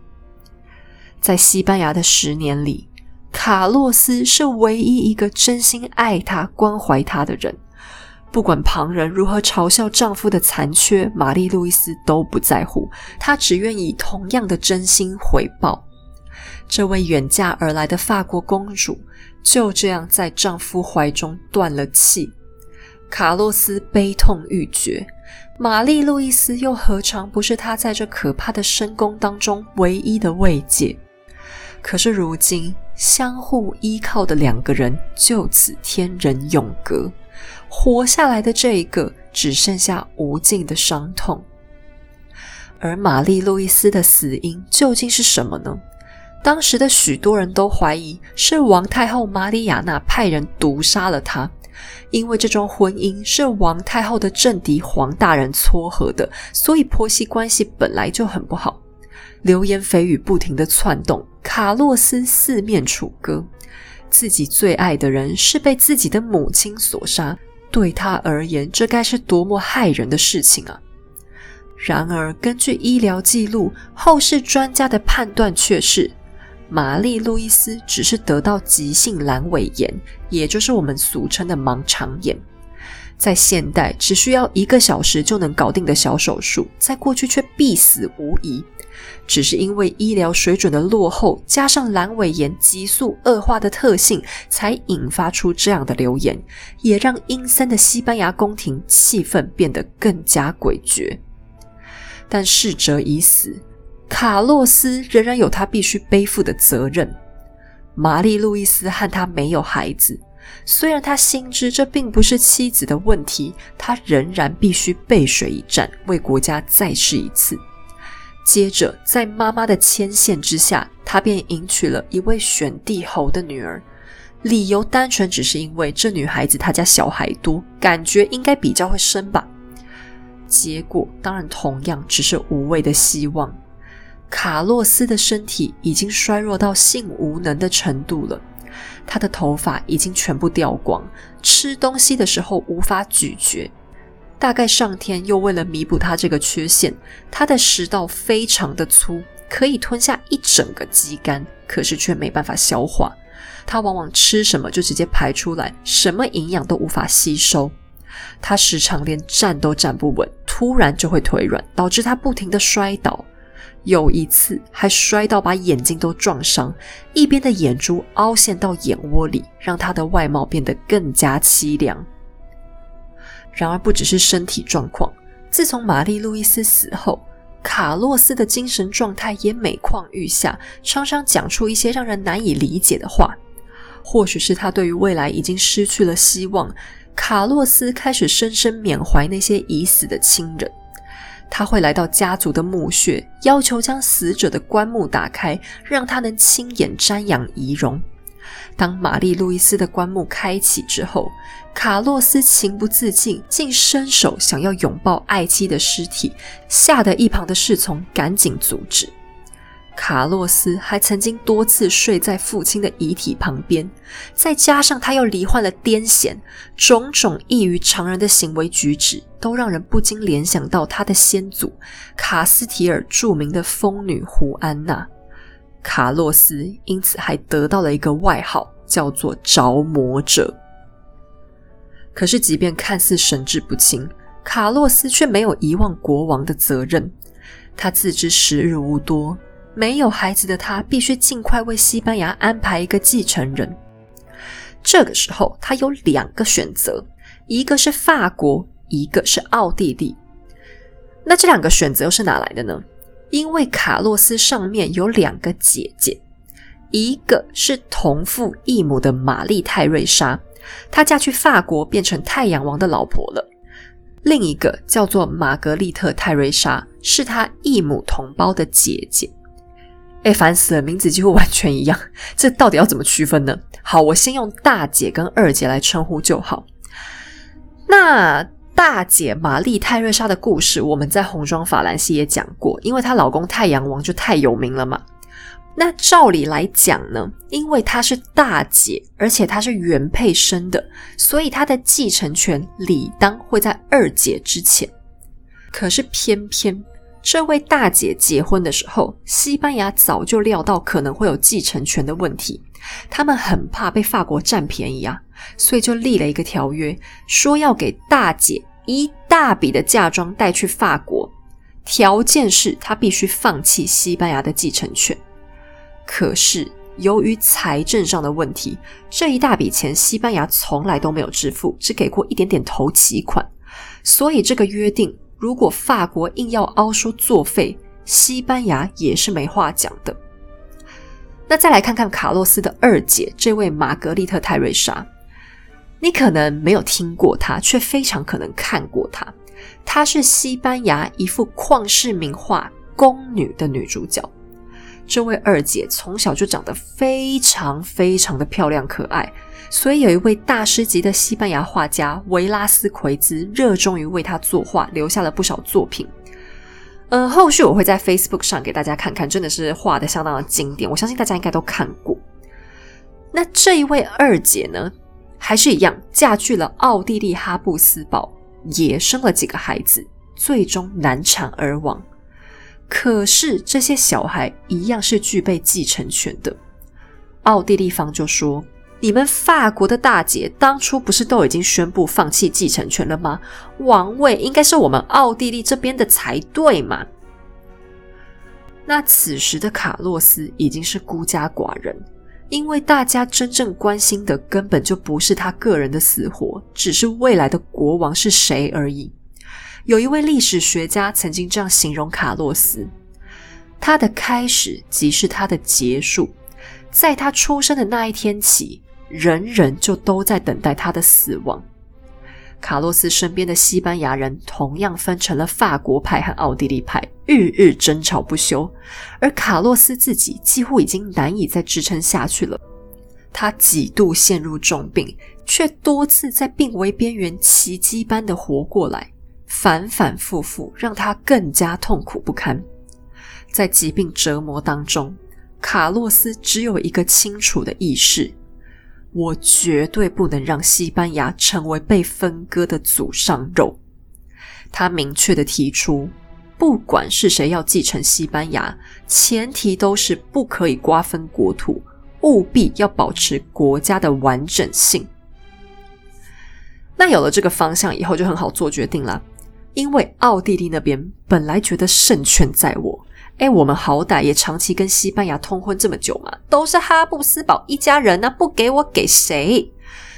在西班牙的十年里，卡洛斯是唯一一个真心爱她、关怀她的人。不管旁人如何嘲笑丈夫的残缺，玛丽路易斯都不在乎，她只愿以同样的真心回报。这位远嫁而来的法国公主就这样在丈夫怀中断了气。卡洛斯悲痛欲绝，玛丽路易斯又何尝不是他在这可怕的深宫当中唯一的慰藉？可是如今，相互依靠的两个人就此天人永隔，活下来的这一个只剩下无尽的伤痛。而玛丽路易斯的死因究竟是什么呢？当时的许多人都怀疑是王太后玛丽亚娜派人毒杀了她。因为这桩婚姻是王太后的政敌黄大人撮合的，所以婆媳关系本来就很不好。流言蜚语不停的窜动，卡洛斯四面楚歌，自己最爱的人是被自己的母亲所杀，对他而言，这该是多么骇人的事情啊！然而，根据医疗记录，后世专家的判断却是。玛丽路易斯只是得到急性阑尾炎，也就是我们俗称的盲肠炎，在现代只需要一个小时就能搞定的小手术，在过去却必死无疑。只是因为医疗水准的落后，加上阑尾炎急速恶化的特性，才引发出这样的流言，也让阴森的西班牙宫廷气氛变得更加诡谲。但逝者已死。卡洛斯仍然有他必须背负的责任。玛丽路易斯和他没有孩子，虽然他心知这并不是妻子的问题，他仍然必须背水一战，为国家再试一次。接着，在妈妈的牵线之下，他便迎娶了一位选帝侯的女儿。理由单纯只是因为这女孩子她家小孩多，感觉应该比较会生吧。结果当然同样只是无谓的希望。卡洛斯的身体已经衰弱到性无能的程度了，他的头发已经全部掉光，吃东西的时候无法咀嚼。大概上天又为了弥补他这个缺陷，他的食道非常的粗，可以吞下一整个鸡肝，可是却没办法消化。他往往吃什么就直接排出来，什么营养都无法吸收。他时常连站都站不稳，突然就会腿软，导致他不停的摔倒。有一次还摔到把眼睛都撞伤，一边的眼珠凹陷到眼窝里，让他的外貌变得更加凄凉。然而，不只是身体状况。自从玛丽路易斯死后，卡洛斯的精神状态也每况愈下，常常讲出一些让人难以理解的话。或许是他对于未来已经失去了希望，卡洛斯开始深深缅怀那些已死的亲人。他会来到家族的墓穴，要求将死者的棺木打开，让他能亲眼瞻仰遗容。当玛丽路易斯的棺木开启之后，卡洛斯情不自禁，竟伸手想要拥抱爱妻的尸体，吓得一旁的侍从赶紧阻止。卡洛斯还曾经多次睡在父亲的遗体旁边，再加上他又罹患了癫痫，种种异于常人的行为举止，都让人不禁联想到他的先祖卡斯提尔著名的疯女胡安娜。卡洛斯因此还得到了一个外号，叫做“着魔者”。可是，即便看似神志不清，卡洛斯却没有遗忘国王的责任。他自知时日无多，没有孩子的他必须尽快为西班牙安排一个继承人。这个时候，他有两个选择：一个是法国，一个是奥地利。那这两个选择又是哪来的呢？因为卡洛斯上面有两个姐姐，一个是同父异母的玛丽泰瑞莎，她嫁去法国变成太阳王的老婆了；另一个叫做玛格丽特泰瑞莎，是她异母同胞的姐姐。哎，烦死了，名字几乎完全一样，这到底要怎么区分呢？好，我先用大姐跟二姐来称呼就好。那。大姐玛丽泰瑞莎的故事，我们在红妆法兰西也讲过，因为她老公太阳王就太有名了嘛。那照理来讲呢，因为她是大姐，而且她是原配生的，所以她的继承权理当会在二姐之前。可是偏偏这位大姐结婚的时候，西班牙早就料到可能会有继承权的问题，他们很怕被法国占便宜啊。所以就立了一个条约，说要给大姐一大笔的嫁妆带去法国，条件是她必须放弃西班牙的继承权。可是由于财政上的问题，这一大笔钱西班牙从来都没有支付，只给过一点点头期款。所以这个约定，如果法国硬要凹说作废，西班牙也是没话讲的。那再来看看卡洛斯的二姐，这位玛格丽特泰瑞莎。你可能没有听过她，却非常可能看过她。她是西班牙一幅旷世名画《宫女》的女主角。这位二姐从小就长得非常非常的漂亮可爱，所以有一位大师级的西班牙画家维拉斯奎兹热衷于为他作画，留下了不少作品。呃，后续我会在 Facebook 上给大家看看，真的是画的相当的经典，我相信大家应该都看过。那这一位二姐呢？还是一样，嫁去了奥地利哈布斯堡，也生了几个孩子，最终难产而亡。可是这些小孩一样是具备继承权的。奥地利方就说：“你们法国的大姐当初不是都已经宣布放弃继承权了吗？王位应该是我们奥地利这边的才对嘛？”那此时的卡洛斯已经是孤家寡人。因为大家真正关心的根本就不是他个人的死活，只是未来的国王是谁而已。有一位历史学家曾经这样形容卡洛斯：他的开始即是他的结束，在他出生的那一天起，人人就都在等待他的死亡。卡洛斯身边的西班牙人同样分成了法国派和奥地利派，日日争吵不休。而卡洛斯自己几乎已经难以再支撑下去了，他几度陷入重病，却多次在病危边缘奇迹般的活过来，反反复复让他更加痛苦不堪。在疾病折磨当中，卡洛斯只有一个清楚的意识。我绝对不能让西班牙成为被分割的祖上肉。他明确的提出，不管是谁要继承西班牙，前提都是不可以瓜分国土，务必要保持国家的完整性。那有了这个方向以后，就很好做决定了，因为奥地利那边本来觉得胜券在握。哎，我们好歹也长期跟西班牙通婚这么久嘛，都是哈布斯堡一家人呢，不给我给谁？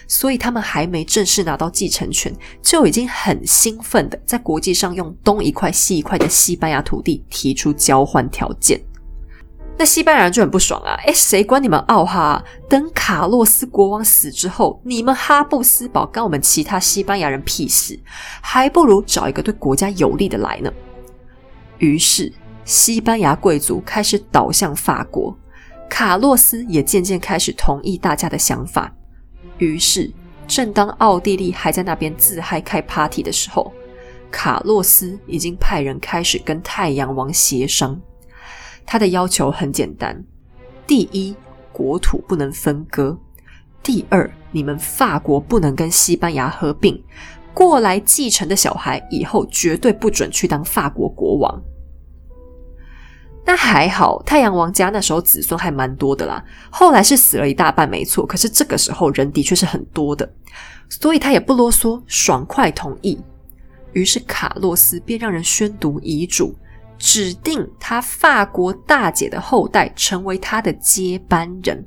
所以他们还没正式拿到继承权，就已经很兴奋的在国际上用东一块西一块的西班牙土地提出交换条件。那西班牙人就很不爽啊！哎，谁管你们奥哈？等卡洛斯国王死之后，你们哈布斯堡跟我们其他西班牙人屁事？还不如找一个对国家有利的来呢。于是。西班牙贵族开始倒向法国，卡洛斯也渐渐开始同意大家的想法。于是，正当奥地利还在那边自嗨开 party 的时候，卡洛斯已经派人开始跟太阳王协商。他的要求很简单：第一，国土不能分割；第二，你们法国不能跟西班牙合并，过来继承的小孩以后绝对不准去当法国国王。那还好，太阳王家那时候子孙还蛮多的啦。后来是死了一大半，没错。可是这个时候人的确是很多的，所以他也不啰嗦，爽快同意。于是卡洛斯便让人宣读遗嘱，指定他法国大姐的后代成为他的接班人。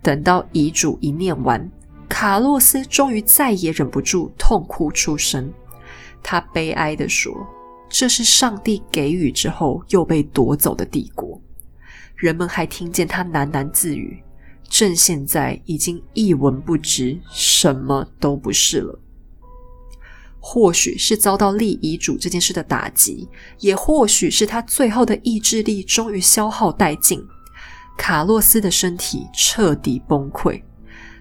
等到遗嘱一念完，卡洛斯终于再也忍不住痛哭出声，他悲哀的说。这是上帝给予之后又被夺走的帝国，人们还听见他喃喃自语：“朕现在已经一文不值，什么都不是了。”或许是遭到立遗嘱这件事的打击，也或许是他最后的意志力终于消耗殆尽，卡洛斯的身体彻底崩溃。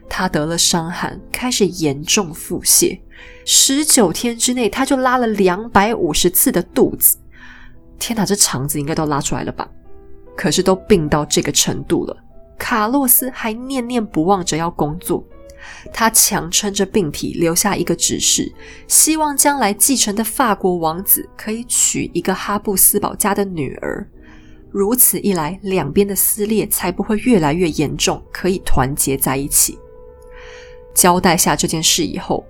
他得了伤寒，开始严重腹泻。十九天之内，他就拉了两百五十次的肚子。天哪，这肠子应该都拉出来了吧？可是都病到这个程度了，卡洛斯还念念不忘着要工作。他强撑着病体，留下一个指示，希望将来继承的法国王子可以娶一个哈布斯堡家的女儿。如此一来，两边的撕裂才不会越来越严重，可以团结在一起。交代下这件事以后，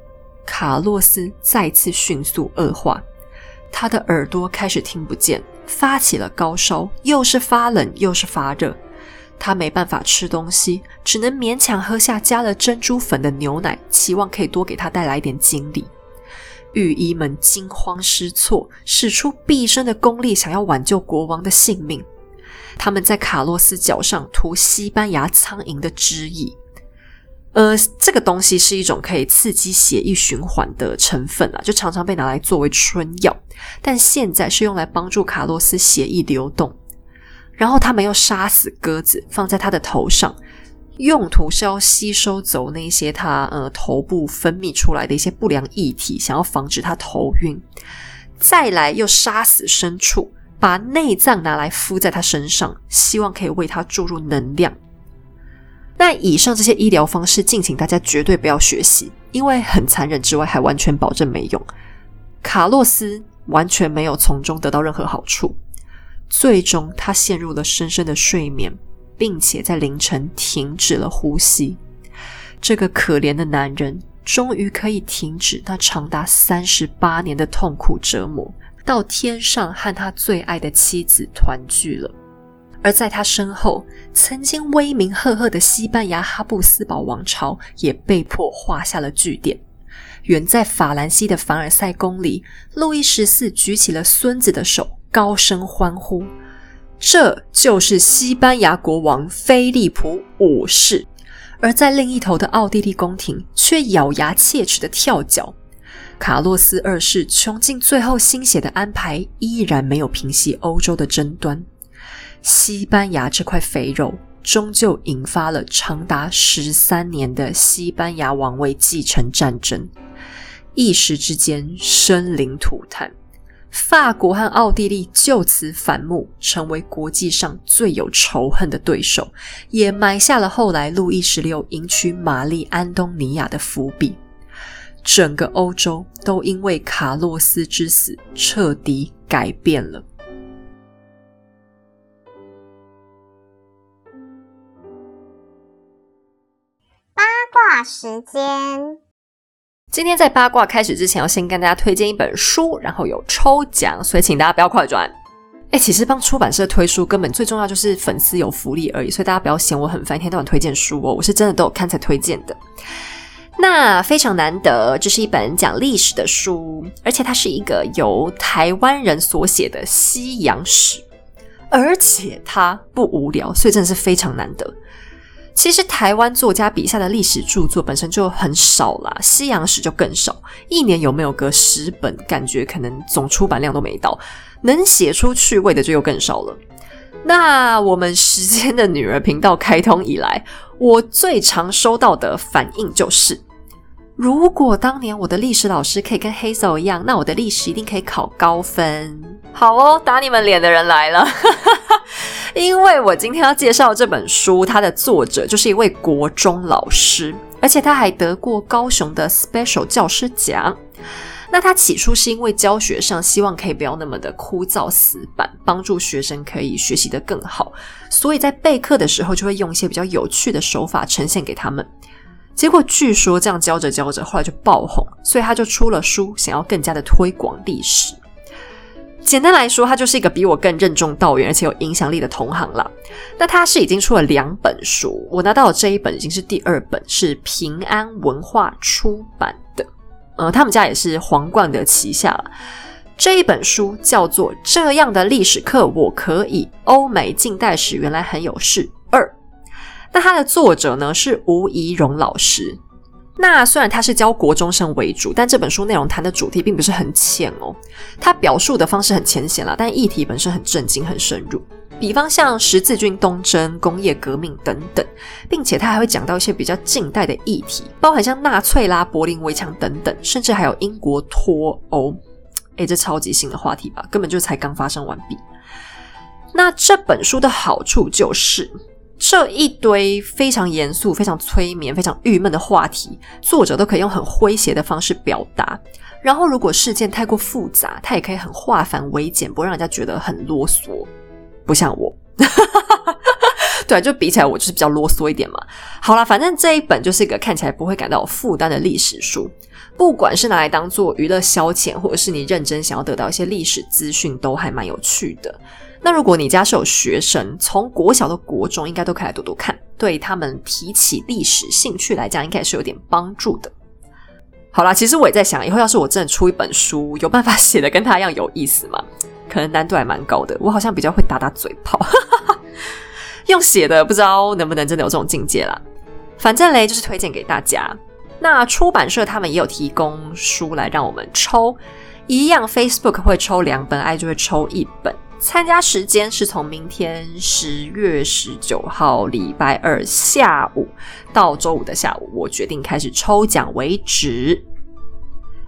卡洛斯再次迅速恶化，他的耳朵开始听不见，发起了高烧，又是发冷又是发热，他没办法吃东西，只能勉强喝下加了珍珠粉的牛奶，期望可以多给他带来一点精力。御医们惊慌失措，使出毕生的功力，想要挽救国王的性命。他们在卡洛斯脚上涂西班牙苍蝇的汁液。呃，这个东西是一种可以刺激血液循环的成分啊，就常常被拿来作为春药。但现在是用来帮助卡洛斯血液流动。然后他们又杀死鸽子，放在他的头上，用途是要吸收走那些他呃头部分泌出来的一些不良液体，想要防止他头晕。再来又杀死牲畜，把内脏拿来敷在他身上，希望可以为他注入能量。那以上这些医疗方式，敬请大家绝对不要学习，因为很残忍之外，还完全保证没用。卡洛斯完全没有从中得到任何好处，最终他陷入了深深的睡眠，并且在凌晨停止了呼吸。这个可怜的男人终于可以停止那长达三十八年的痛苦折磨，到天上和他最爱的妻子团聚了。而在他身后，曾经威名赫赫的西班牙哈布斯堡王朝也被迫画下了句点。远在法兰西的凡尔赛宫里，路易十四举起了孙子的手，高声欢呼：“这就是西班牙国王菲利普五世。”而在另一头的奥地利宫廷却咬牙切齿的跳脚。卡洛斯二世穷尽最后心血的安排，依然没有平息欧洲的争端。西班牙这块肥肉，终究引发了长达十三年的西班牙王位继承战争，一时之间生灵涂炭。法国和奥地利就此反目，成为国际上最有仇恨的对手，也埋下了后来路易十六迎娶玛丽安东尼亚的伏笔。整个欧洲都因为卡洛斯之死彻底改变了。卦时间。今天在八卦开始之前，要先跟大家推荐一本书，然后有抽奖，所以请大家不要快转。哎，其实帮出版社推书，根本最重要就是粉丝有福利而已，所以大家不要嫌我很烦，一天到晚推荐书哦。我是真的都有看才推荐的。那非常难得，这是一本讲历史的书，而且它是一个由台湾人所写的西洋史，而且它不无聊，所以真的是非常难得。其实台湾作家笔下的历史著作本身就很少啦，西洋史就更少，一年有没有个十本，感觉可能总出版量都没到，能写出趣味的就又更少了。那我们时间的女儿频道开通以来，我最常收到的反应就是：如果当年我的历史老师可以跟 Hazel 一样，那我的历史一定可以考高分。好哦，打你们脸的人来了。因为我今天要介绍这本书，它的作者就是一位国中老师，而且他还得过高雄的 Special 教师奖。那他起初是因为教学上希望可以不要那么的枯燥死板，帮助学生可以学习的更好，所以在备课的时候就会用一些比较有趣的手法呈现给他们。结果据说这样教着教着，后来就爆红，所以他就出了书，想要更加的推广历史。简单来说，他就是一个比我更任重道远而且有影响力的同行啦。那他是已经出了两本书，我拿到的这一本已经是第二本，是平安文化出版的。呃，他们家也是皇冠的旗下了。这一本书叫做《这样的历史课我可以》，欧美近代史原来很有事。那它的作者呢是吴怡蓉老师。那虽然他是教国中生为主，但这本书内容谈的主题并不是很浅哦。他表述的方式很浅显啦，但议题本身很震惊、很深入。比方像十字军东征、工业革命等等，并且他还会讲到一些比较近代的议题，包含像纳粹啦、柏林围墙等等，甚至还有英国脱欧。诶，这超级新的话题吧，根本就才刚发生完毕。那这本书的好处就是。这一堆非常严肃、非常催眠、非常郁闷的话题，作者都可以用很诙谐的方式表达。然后，如果事件太过复杂，他也可以很化繁为简，不让人家觉得很啰嗦。不像我，对，就比起来，我就是比较啰嗦一点嘛。好了，反正这一本就是一个看起来不会感到负担的历史书，不管是拿来当做娱乐消遣，或者是你认真想要得到一些历史资讯，都还蛮有趣的。那如果你家是有学生，从国小到国中，应该都可以来读读看，对他们提起历史兴趣来讲，应该是有点帮助的。好啦，其实我也在想，以后要是我真的出一本书，有办法写的跟他一样有意思吗？可能难度还蛮高的。我好像比较会打打嘴炮，用写的不知道能不能真的有这种境界啦。反正嘞，就是推荐给大家。那出版社他们也有提供书来让我们抽，一样 Facebook 会抽两本，I 就会抽一本。参加时间是从明天十月十九号礼拜二下午到周五的下午，我决定开始抽奖为止。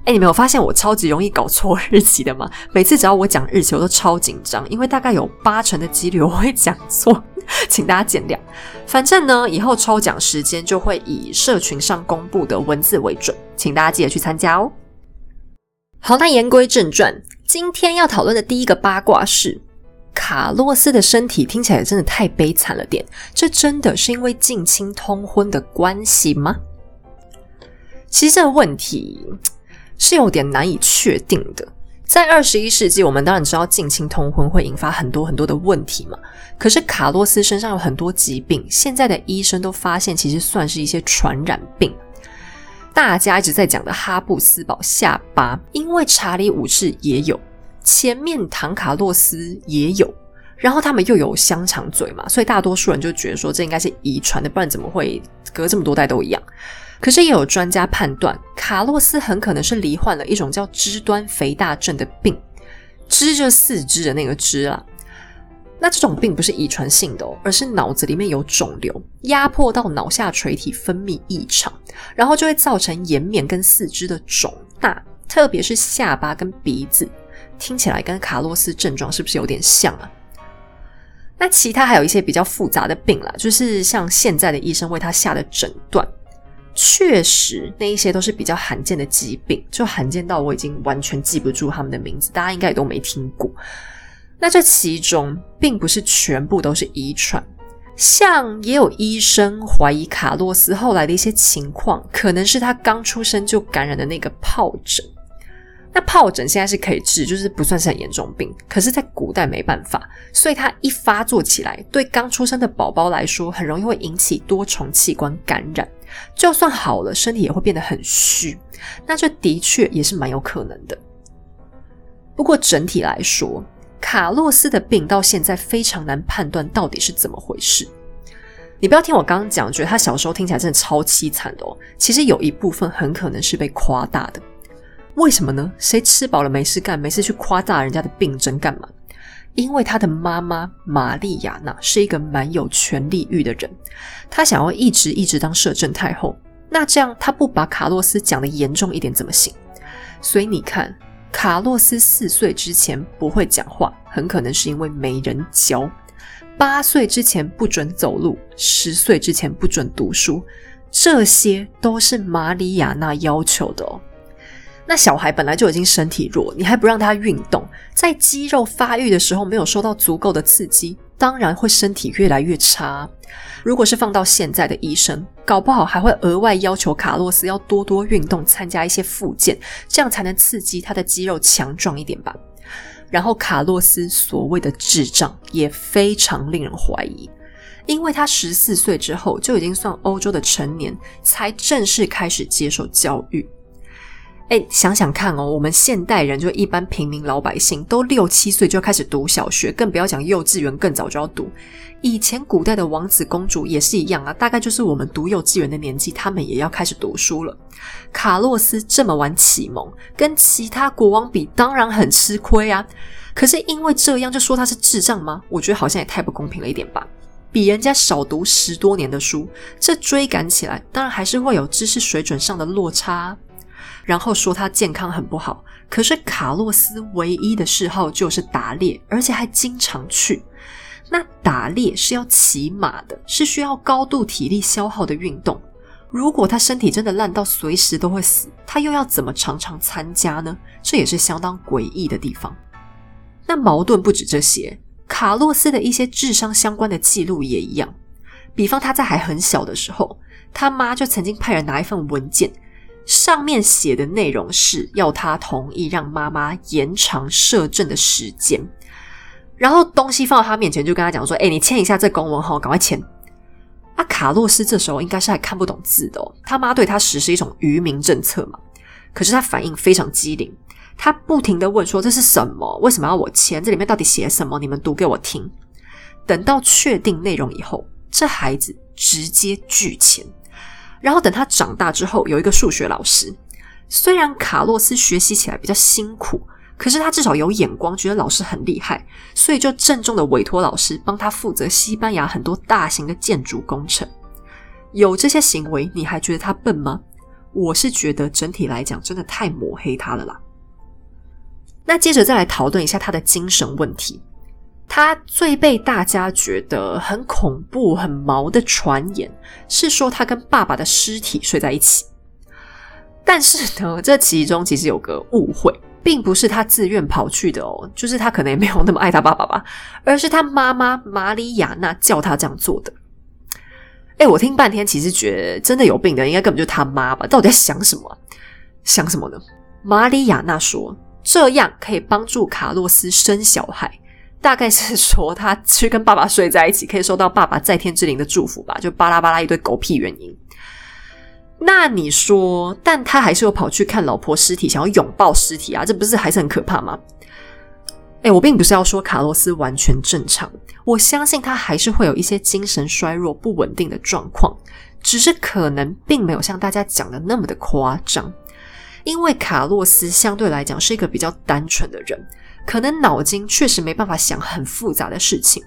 哎，你没有发现我超级容易搞错日期的吗？每次只要我讲日期，我都超紧张，因为大概有八成的几率我会讲错，请大家见谅。反正呢，以后抽奖时间就会以社群上公布的文字为准，请大家记得去参加哦。好，那言归正传。今天要讨论的第一个八卦是卡洛斯的身体听起来真的太悲惨了点，这真的是因为近亲通婚的关系吗？其实这个问题是有点难以确定的。在二十一世纪，我们当然知道近亲通婚会引发很多很多的问题嘛。可是卡洛斯身上有很多疾病，现在的医生都发现其实算是一些传染病。大家一直在讲的哈布斯堡下巴，因为查理五世也有，前面唐卡洛斯也有，然后他们又有香肠嘴嘛，所以大多数人就觉得说这应该是遗传的，不然怎么会隔这么多代都一样？可是也有专家判断，卡洛斯很可能是罹患了一种叫肢端肥大症的病，肢就四肢的那个肢啊。那这种病不是遗传性的哦，而是脑子里面有肿瘤，压迫到脑下垂体分泌异常，然后就会造成颜面跟四肢的肿大，特别是下巴跟鼻子。听起来跟卡洛斯症状是不是有点像啊？那其他还有一些比较复杂的病啦，就是像现在的医生为他下的诊断，确实那一些都是比较罕见的疾病，就罕见到我已经完全记不住他们的名字，大家应该也都没听过。那这其中并不是全部都是遗传，像也有医生怀疑卡洛斯后来的一些情况，可能是他刚出生就感染的那个疱疹。那疱疹现在是可以治，就是不算是很严重病，可是，在古代没办法，所以它一发作起来，对刚出生的宝宝来说，很容易会引起多重器官感染，就算好了，身体也会变得很虚。那这的确也是蛮有可能的。不过整体来说，卡洛斯的病到现在非常难判断到底是怎么回事。你不要听我刚刚讲，觉得他小时候听起来真的超凄惨的哦。其实有一部分很可能是被夸大的。为什么呢？谁吃饱了没事干，没事去夸大人家的病症干嘛？因为他的妈妈玛丽亚娜是一个蛮有权力欲的人，她想要一直一直当摄政太后。那这样，她不把卡洛斯讲的严重一点怎么行？所以你看，卡洛斯四岁之前不会讲话，很可能是因为没人教；八岁之前不准走路，十岁之前不准读书，这些都是马里亚纳要求的哦。那小孩本来就已经身体弱，你还不让他运动，在肌肉发育的时候没有受到足够的刺激，当然会身体越来越差。如果是放到现在的医生，搞不好还会额外要求卡洛斯要多多运动，参加一些复健，这样才能刺激他的肌肉强壮一点吧。然后卡洛斯所谓的智障也非常令人怀疑，因为他十四岁之后就已经算欧洲的成年，才正式开始接受教育。哎，想想看哦，我们现代人就一般平民老百姓都六七岁就要开始读小学，更不要讲幼稚园，更早就要读。以前古代的王子公主也是一样啊，大概就是我们读幼稚园的年纪，他们也要开始读书了。卡洛斯这么晚启蒙，跟其他国王比，当然很吃亏啊。可是因为这样就说他是智障吗？我觉得好像也太不公平了一点吧。比人家少读十多年的书，这追赶起来，当然还是会有知识水准上的落差。然后说他健康很不好，可是卡洛斯唯一的嗜好就是打猎，而且还经常去。那打猎是要骑马的，是需要高度体力消耗的运动。如果他身体真的烂到随时都会死，他又要怎么常常参加呢？这也是相当诡异的地方。那矛盾不止这些，卡洛斯的一些智商相关的记录也一样。比方他在还很小的时候，他妈就曾经派人拿一份文件。上面写的内容是要他同意让妈妈延长摄政的时间，然后东西放到他面前，就跟他讲说：“哎，你签一下这公文哈，赶快签。”啊，卡洛斯这时候应该是还看不懂字的哦，他妈对他实施一种愚民政策嘛。可是他反应非常机灵，他不停的问说：“这是什么？为什么要我签？这里面到底写什么？你们读给我听。”等到确定内容以后，这孩子直接拒签。然后等他长大之后，有一个数学老师。虽然卡洛斯学习起来比较辛苦，可是他至少有眼光，觉得老师很厉害，所以就郑重的委托老师帮他负责西班牙很多大型的建筑工程。有这些行为，你还觉得他笨吗？我是觉得整体来讲，真的太抹黑他了啦。那接着再来讨论一下他的精神问题。他最被大家觉得很恐怖、很毛的传言是说他跟爸爸的尸体睡在一起。但是呢，这其中其实有个误会，并不是他自愿跑去的哦，就是他可能也没有那么爱他爸爸吧，而是他妈妈玛里亚娜叫他这样做的。哎，我听半天，其实觉得真的有病的应该根本就他妈吧？到底在想什么？想什么呢？玛里亚娜说，这样可以帮助卡洛斯生小孩。大概是说他去跟爸爸睡在一起，可以收到爸爸在天之灵的祝福吧？就巴拉巴拉一堆狗屁原因。那你说，但他还是有跑去看老婆尸体，想要拥抱尸体啊？这不是还是很可怕吗？哎，我并不是要说卡洛斯完全正常，我相信他还是会有一些精神衰弱、不稳定的状况，只是可能并没有像大家讲的那么的夸张。因为卡洛斯相对来讲是一个比较单纯的人，可能脑筋确实没办法想很复杂的事情，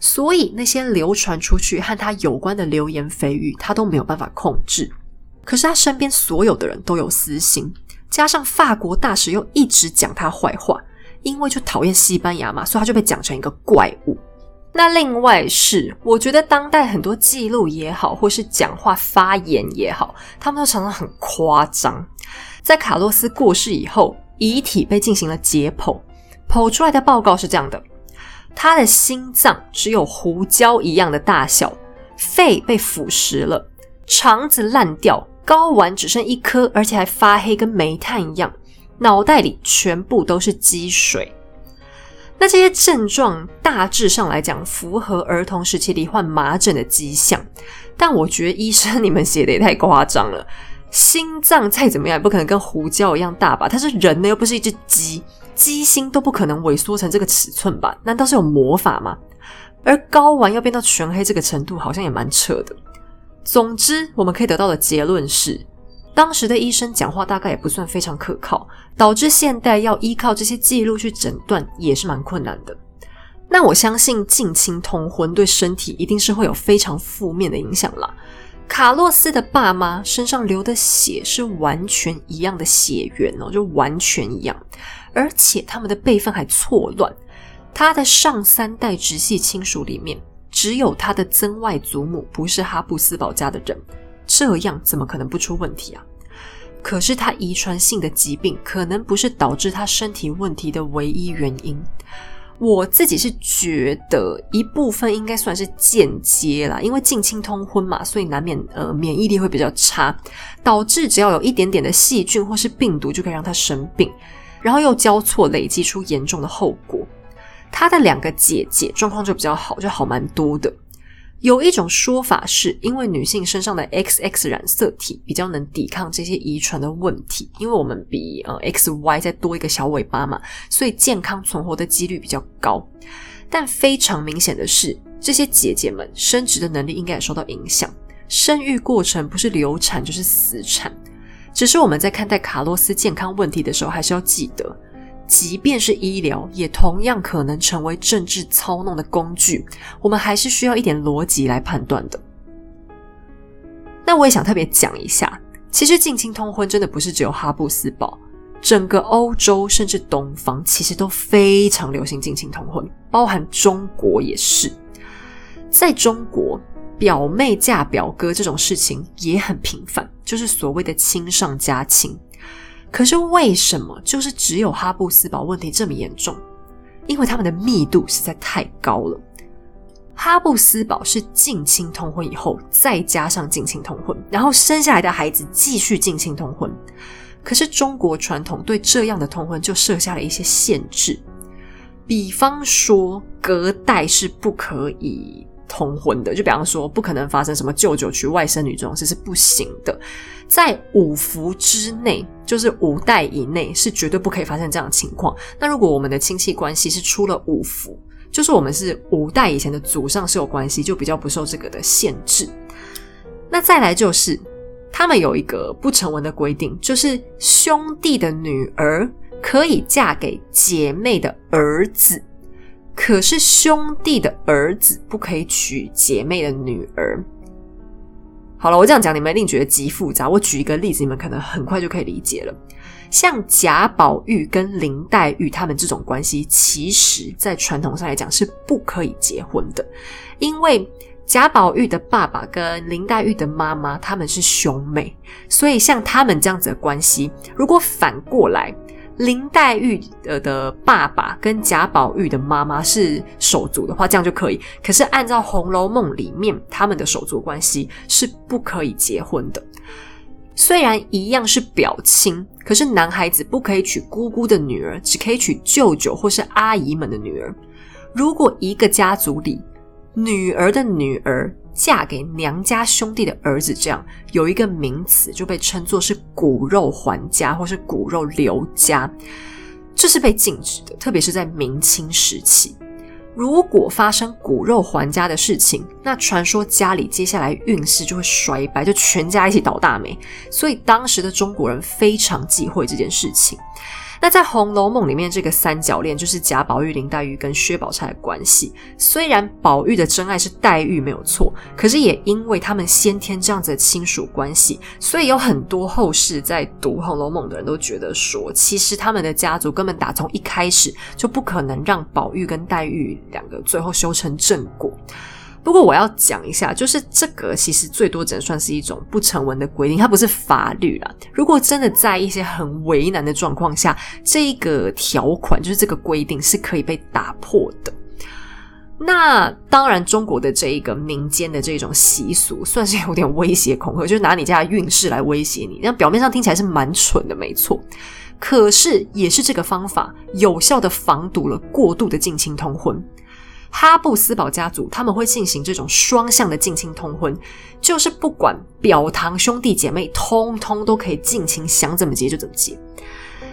所以那些流传出去和他有关的流言蜚语，他都没有办法控制。可是他身边所有的人都有私心，加上法国大使又一直讲他坏话，因为就讨厌西班牙嘛，所以他就被讲成一个怪物。那另外是，我觉得当代很多记录也好，或是讲话发言也好，他们都常常很夸张。在卡洛斯过世以后，遗体被进行了解剖，剖出来的报告是这样的：他的心脏只有胡椒一样的大小，肺被腐蚀了，肠子烂掉，睾丸只剩一颗，而且还发黑，跟煤炭一样，脑袋里全部都是积水。那这些症状大致上来讲，符合儿童时期罹患麻疹的迹象，但我觉得医生你们写的也太夸张了。心脏再怎么样也不可能跟胡椒一样大吧？它是人呢，又不是一只鸡，鸡心都不可能萎缩成这个尺寸吧？难道是有魔法吗？而睾丸要变到全黑这个程度，好像也蛮扯的。总之，我们可以得到的结论是，当时的医生讲话大概也不算非常可靠，导致现代要依靠这些记录去诊断也是蛮困难的。那我相信近亲通婚对身体一定是会有非常负面的影响啦。卡洛斯的爸妈身上流的血是完全一样的血缘哦，就完全一样，而且他们的辈分还错乱。他的上三代直系亲属里面，只有他的曾外祖母不是哈布斯堡家的人，这样怎么可能不出问题啊？可是他遗传性的疾病可能不是导致他身体问题的唯一原因。我自己是觉得一部分应该算是间接啦，因为近亲通婚嘛，所以难免呃免疫力会比较差，导致只要有一点点的细菌或是病毒就可以让他生病，然后又交错累积出严重的后果。他的两个姐姐状况就比较好，就好蛮多的。有一种说法是，因为女性身上的 XX 染色体比较能抵抗这些遗传的问题，因为我们比呃 XY 再多一个小尾巴嘛，所以健康存活的几率比较高。但非常明显的是，这些姐姐们生殖的能力应该也受到影响，生育过程不是流产就是死产。只是我们在看待卡洛斯健康问题的时候，还是要记得。即便是医疗，也同样可能成为政治操弄的工具。我们还是需要一点逻辑来判断的。那我也想特别讲一下，其实近亲通婚真的不是只有哈布斯堡，整个欧洲甚至东方其实都非常流行近亲通婚，包含中国也是。在中国，表妹嫁表哥这种事情也很频繁，就是所谓的亲上加亲。可是为什么就是只有哈布斯堡问题这么严重？因为他们的密度实在太高了。哈布斯堡是近亲通婚以后，再加上近亲通婚，然后生下来的孩子继续近亲通婚。可是中国传统对这样的通婚就设下了一些限制，比方说隔代是不可以。通婚的，就比方说，不可能发生什么舅舅娶外甥女这种事是不行的。在五福之内，就是五代以内，是绝对不可以发生这样的情况。那如果我们的亲戚关系是出了五福，就是我们是五代以前的祖上是有关系，就比较不受这个的限制。那再来就是，他们有一个不成文的规定，就是兄弟的女儿可以嫁给姐妹的儿子。可是兄弟的儿子不可以娶姐妹的女儿。好了，我这样讲你们一定觉得极复杂。我举一个例子，你们可能很快就可以理解了。像贾宝玉跟林黛玉他们这种关系，其实在传统上来讲是不可以结婚的，因为贾宝玉的爸爸跟林黛玉的妈妈他们是兄妹，所以像他们这样子的关系，如果反过来。林黛玉的的爸爸跟贾宝玉的妈妈是手足的话，这样就可以。可是按照《红楼梦》里面他们的手足关系是不可以结婚的。虽然一样是表亲，可是男孩子不可以娶姑姑的女儿，只可以娶舅舅或是阿姨们的女儿。如果一个家族里女儿的女儿，嫁给娘家兄弟的儿子，这样有一个名词就被称作是骨肉还家，或是骨肉留家，这是被禁止的。特别是在明清时期，如果发生骨肉还家的事情，那传说家里接下来运势就会衰败，就全家一起倒大霉。所以当时的中国人非常忌讳这件事情。那在《红楼梦》里面，这个三角恋就是贾宝玉、林黛玉跟薛宝钗的关系。虽然宝玉的真爱是黛玉没有错，可是也因为他们先天这样子的亲属关系，所以有很多后世在读《红楼梦》的人都觉得说，其实他们的家族根本打从一开始就不可能让宝玉跟黛玉两个最后修成正果。不过我要讲一下，就是这个其实最多只能算是一种不成文的规定，它不是法律啦。如果真的在一些很为难的状况下，这个条款就是这个规定是可以被打破的。那当然，中国的这一个民间的这种习俗，算是有点威胁恐吓，就是拿你家的运势来威胁你。那表面上听起来是蛮蠢的，没错。可是也是这个方法有效的防堵了过度的近亲通婚。哈布斯堡家族他们会进行这种双向的近亲通婚，就是不管表堂兄弟姐妹，通通都可以尽情想怎么结就怎么结。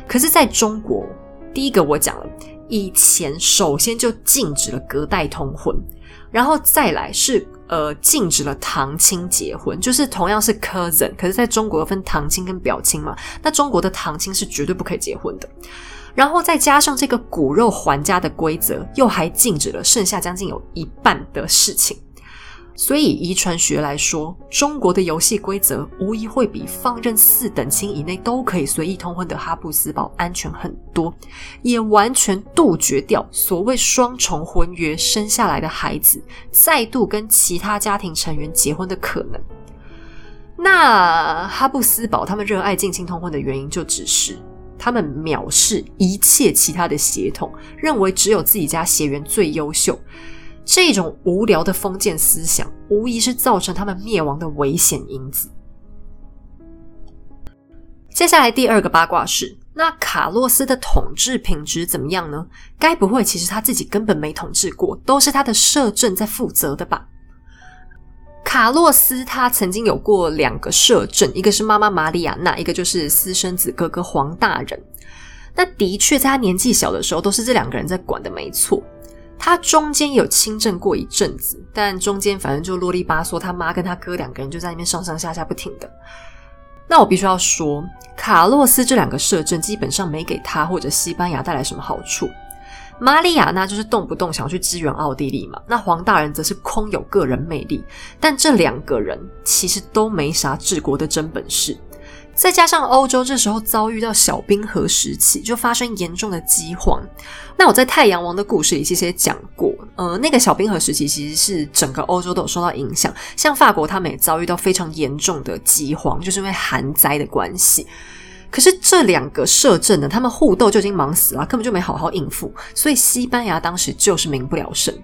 可是，在中国，第一个我讲了，以前首先就禁止了隔代通婚，然后再来是呃禁止了堂亲结婚，就是同样是 cousin，可是在中国分堂亲跟表亲嘛，那中国的堂亲是绝对不可以结婚的。然后再加上这个骨肉还家的规则，又还禁止了剩下将近有一半的事情。所以遗传学来说，中国的游戏规则无疑会比放任四等亲以内都可以随意通婚的哈布斯堡安全很多，也完全杜绝掉所谓双重婚约生下来的孩子再度跟其他家庭成员结婚的可能。那哈布斯堡他们热爱近亲通婚的原因，就只是。他们藐视一切其他的血统，认为只有自己家血缘最优秀。这种无聊的封建思想，无疑是造成他们灭亡的危险因子。接下来第二个八卦是：那卡洛斯的统治品质怎么样呢？该不会其实他自己根本没统治过，都是他的摄政在负责的吧？卡洛斯他曾经有过两个摄政，一个是妈妈玛利亚娜，一个就是私生子哥哥黄大人。那的确在他年纪小的时候，都是这两个人在管的，没错。他中间有亲政过一阵子，但中间反正就啰里吧嗦，他妈跟他哥两个人就在那边上上下下不停的。那我必须要说，卡洛斯这两个摄政基本上没给他或者西班牙带来什么好处。玛利亚娜就是动不动想要去支援奥地利嘛，那黄大人则是空有个人魅力，但这两个人其实都没啥治国的真本事。再加上欧洲这时候遭遇到小冰河时期，就发生严重的饥荒。那我在《太阳王》的故事里其实也讲过，呃，那个小冰河时期其实是整个欧洲都有受到影响，像法国他们也遭遇到非常严重的饥荒，就是因为寒灾的关系。可是这两个摄政呢，他们互斗就已经忙死了，根本就没好好应付，所以西班牙当时就是民不聊生。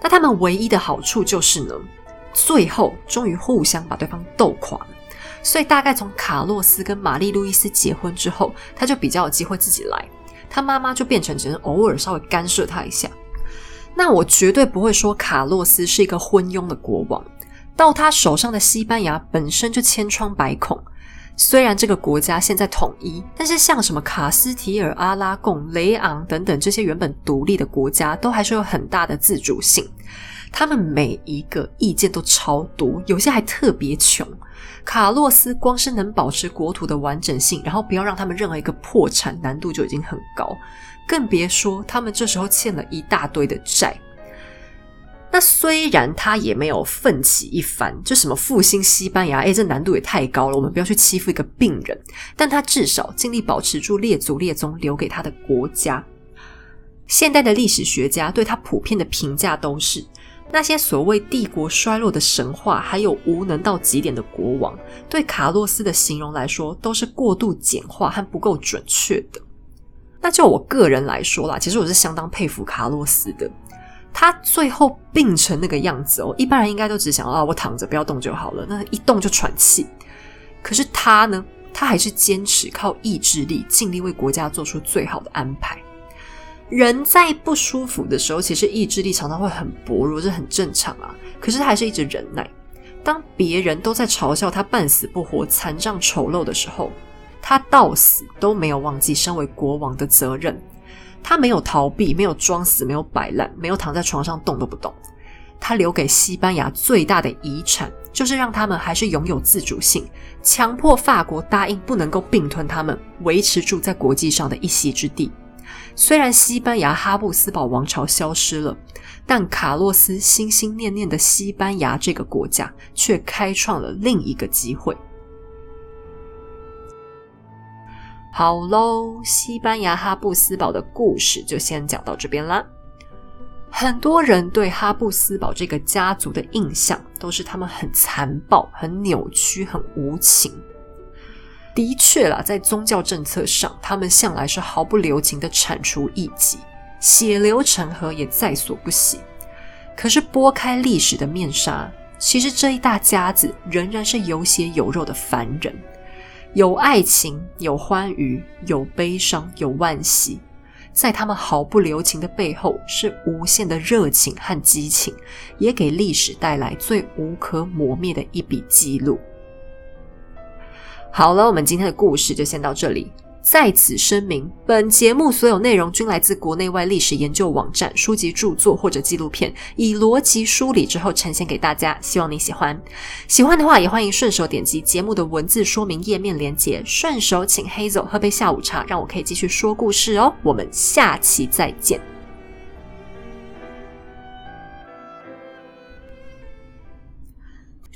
那他们唯一的好处就是呢，最后终于互相把对方斗垮。所以大概从卡洛斯跟玛丽路易斯结婚之后，他就比较有机会自己来，他妈妈就变成只能偶尔稍微干涉他一下。那我绝对不会说卡洛斯是一个昏庸的国王，到他手上的西班牙本身就千疮百孔。虽然这个国家现在统一，但是像什么卡斯提尔、阿拉贡、雷昂等等这些原本独立的国家，都还是有很大的自主性。他们每一个意见都超多，有些还特别穷。卡洛斯光是能保持国土的完整性，然后不要让他们任何一个破产，难度就已经很高，更别说他们这时候欠了一大堆的债。那虽然他也没有奋起一番，就什么复兴西班牙，哎，这难度也太高了。我们不要去欺负一个病人，但他至少尽力保持住列祖列宗留给他的国家。现代的历史学家对他普遍的评价都是，那些所谓帝国衰落的神话，还有无能到极点的国王，对卡洛斯的形容来说，都是过度简化和不够准确的。那就我个人来说啦，其实我是相当佩服卡洛斯的。他最后病成那个样子哦，一般人应该都只想啊，我躺着不要动就好了。那一动就喘气。可是他呢，他还是坚持靠意志力，尽力为国家做出最好的安排。人在不舒服的时候，其实意志力常常会很薄弱，这很正常啊。可是他还是一直忍耐。当别人都在嘲笑他半死不活、残障丑陋的时候，他到死都没有忘记身为国王的责任。他没有逃避，没有装死，没有摆烂，没有躺在床上动都不动。他留给西班牙最大的遗产，就是让他们还是拥有自主性，强迫法国答应不能够并吞他们，维持住在国际上的一席之地。虽然西班牙哈布斯堡王朝消失了，但卡洛斯心心念念的西班牙这个国家却开创了另一个机会。好喽，西班牙哈布斯堡的故事就先讲到这边啦。很多人对哈布斯堡这个家族的印象都是他们很残暴、很扭曲、很无情。的确啦，在宗教政策上，他们向来是毫不留情的铲除异己，血流成河也在所不惜。可是拨开历史的面纱，其实这一大家子仍然是有血有肉的凡人，有爱情，有欢愉，有悲伤，有万喜。在他们毫不留情的背后，是无限的热情和激情，也给历史带来最无可磨灭的一笔记录。好了，我们今天的故事就先到这里。在此声明，本节目所有内容均来自国内外历史研究网站、书籍著作或者纪录片，以逻辑梳理之后呈现给大家。希望你喜欢，喜欢的话也欢迎顺手点击节目的文字说明页面连接，顺手请 Hazel 喝杯下午茶，让我可以继续说故事哦。我们下期再见。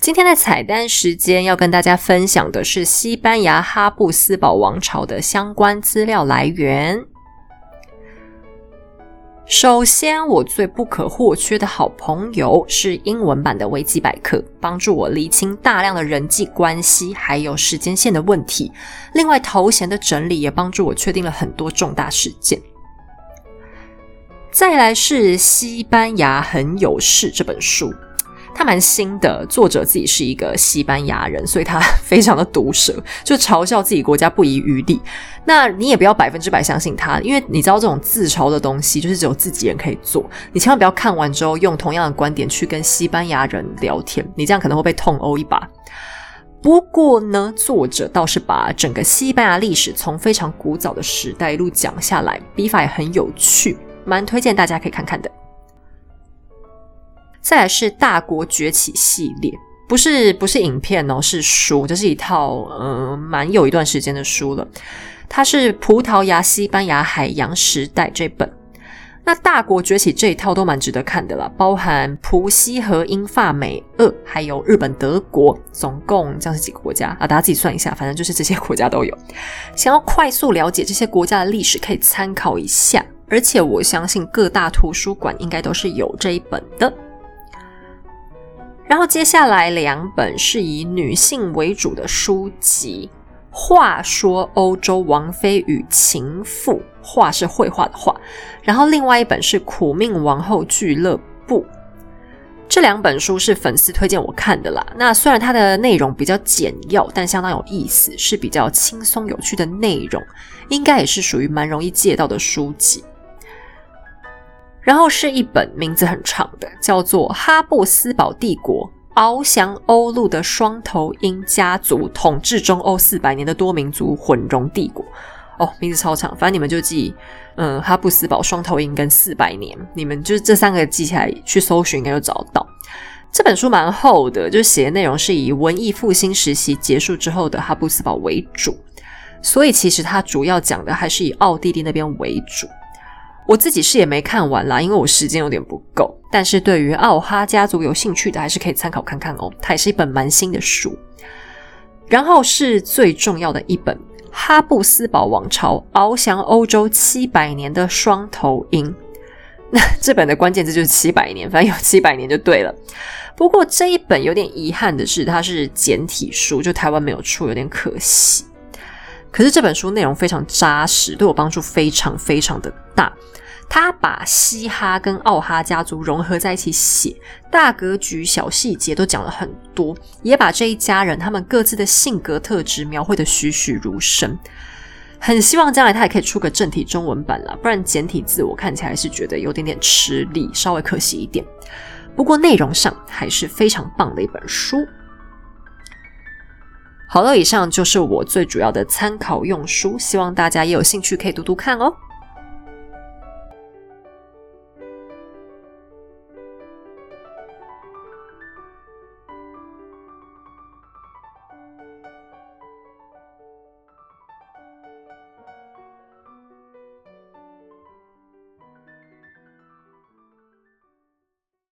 今天的彩蛋时间要跟大家分享的是西班牙哈布斯堡王朝的相关资料来源。首先，我最不可或缺的好朋友是英文版的维基百科，帮助我理清大量的人际关系还有时间线的问题。另外，头衔的整理也帮助我确定了很多重大事件。再来是《西班牙很有事》这本书。他蛮新的，作者自己是一个西班牙人，所以他非常的毒舌，就嘲笑自己国家不遗余力。那你也不要百分之百相信他，因为你知道这种自嘲的东西就是只有自己人可以做。你千万不要看完之后用同样的观点去跟西班牙人聊天，你这样可能会被痛殴一把。不过呢，作者倒是把整个西班牙历史从非常古早的时代一路讲下来，笔法也很有趣，蛮推荐大家可以看看的。再来是大国崛起系列，不是不是影片哦，是书，这是一套呃蛮有一段时间的书了。它是葡萄牙、西班牙海洋时代这本。那大国崛起这一套都蛮值得看的啦，包含葡西和英法美俄，还有日本德国，总共这样是几个国家啊？大家自己算一下，反正就是这些国家都有。想要快速了解这些国家的历史，可以参考一下。而且我相信各大图书馆应该都是有这一本的。然后接下来两本是以女性为主的书籍，《话说欧洲王妃与情妇》，画是绘画的画。然后另外一本是《苦命王后俱乐部》。这两本书是粉丝推荐我看的啦。那虽然它的内容比较简要，但相当有意思，是比较轻松有趣的内容，应该也是属于蛮容易借到的书籍。然后是一本名字很长的，叫做《哈布斯堡帝国翱翔欧陆的双头鹰家族统治中欧四百年的多民族混融帝国》。哦，名字超长，反正你们就记，嗯，哈布斯堡双头鹰跟四百年，你们就是这三个记起来去搜寻，应该就找到。这本书蛮厚的，就写的内容是以文艺复兴时期结束之后的哈布斯堡为主，所以其实它主要讲的还是以奥地利那边为主。我自己是也没看完啦，因为我时间有点不够。但是对于奥哈家族有兴趣的，还是可以参考看看哦。它也是一本蛮新的书。然后是最重要的一本《哈布斯堡王朝翱翔欧洲七百年的双头鹰》。那这本的关键字就是七百年，反正有七百年就对了。不过这一本有点遗憾的是，它是简体书，就台湾没有出，有点可惜。可是这本书内容非常扎实，对我帮助非常非常的大。他把西哈跟奥哈家族融合在一起写，大格局、小细节都讲了很多，也把这一家人他们各自的性格特质描绘的栩栩如生。很希望将来他也可以出个正体中文版啦，不然简体字我看起来是觉得有点点吃力，稍微可惜一点。不过内容上还是非常棒的一本书。好了，以上就是我最主要的参考用书，希望大家也有兴趣可以读读看哦。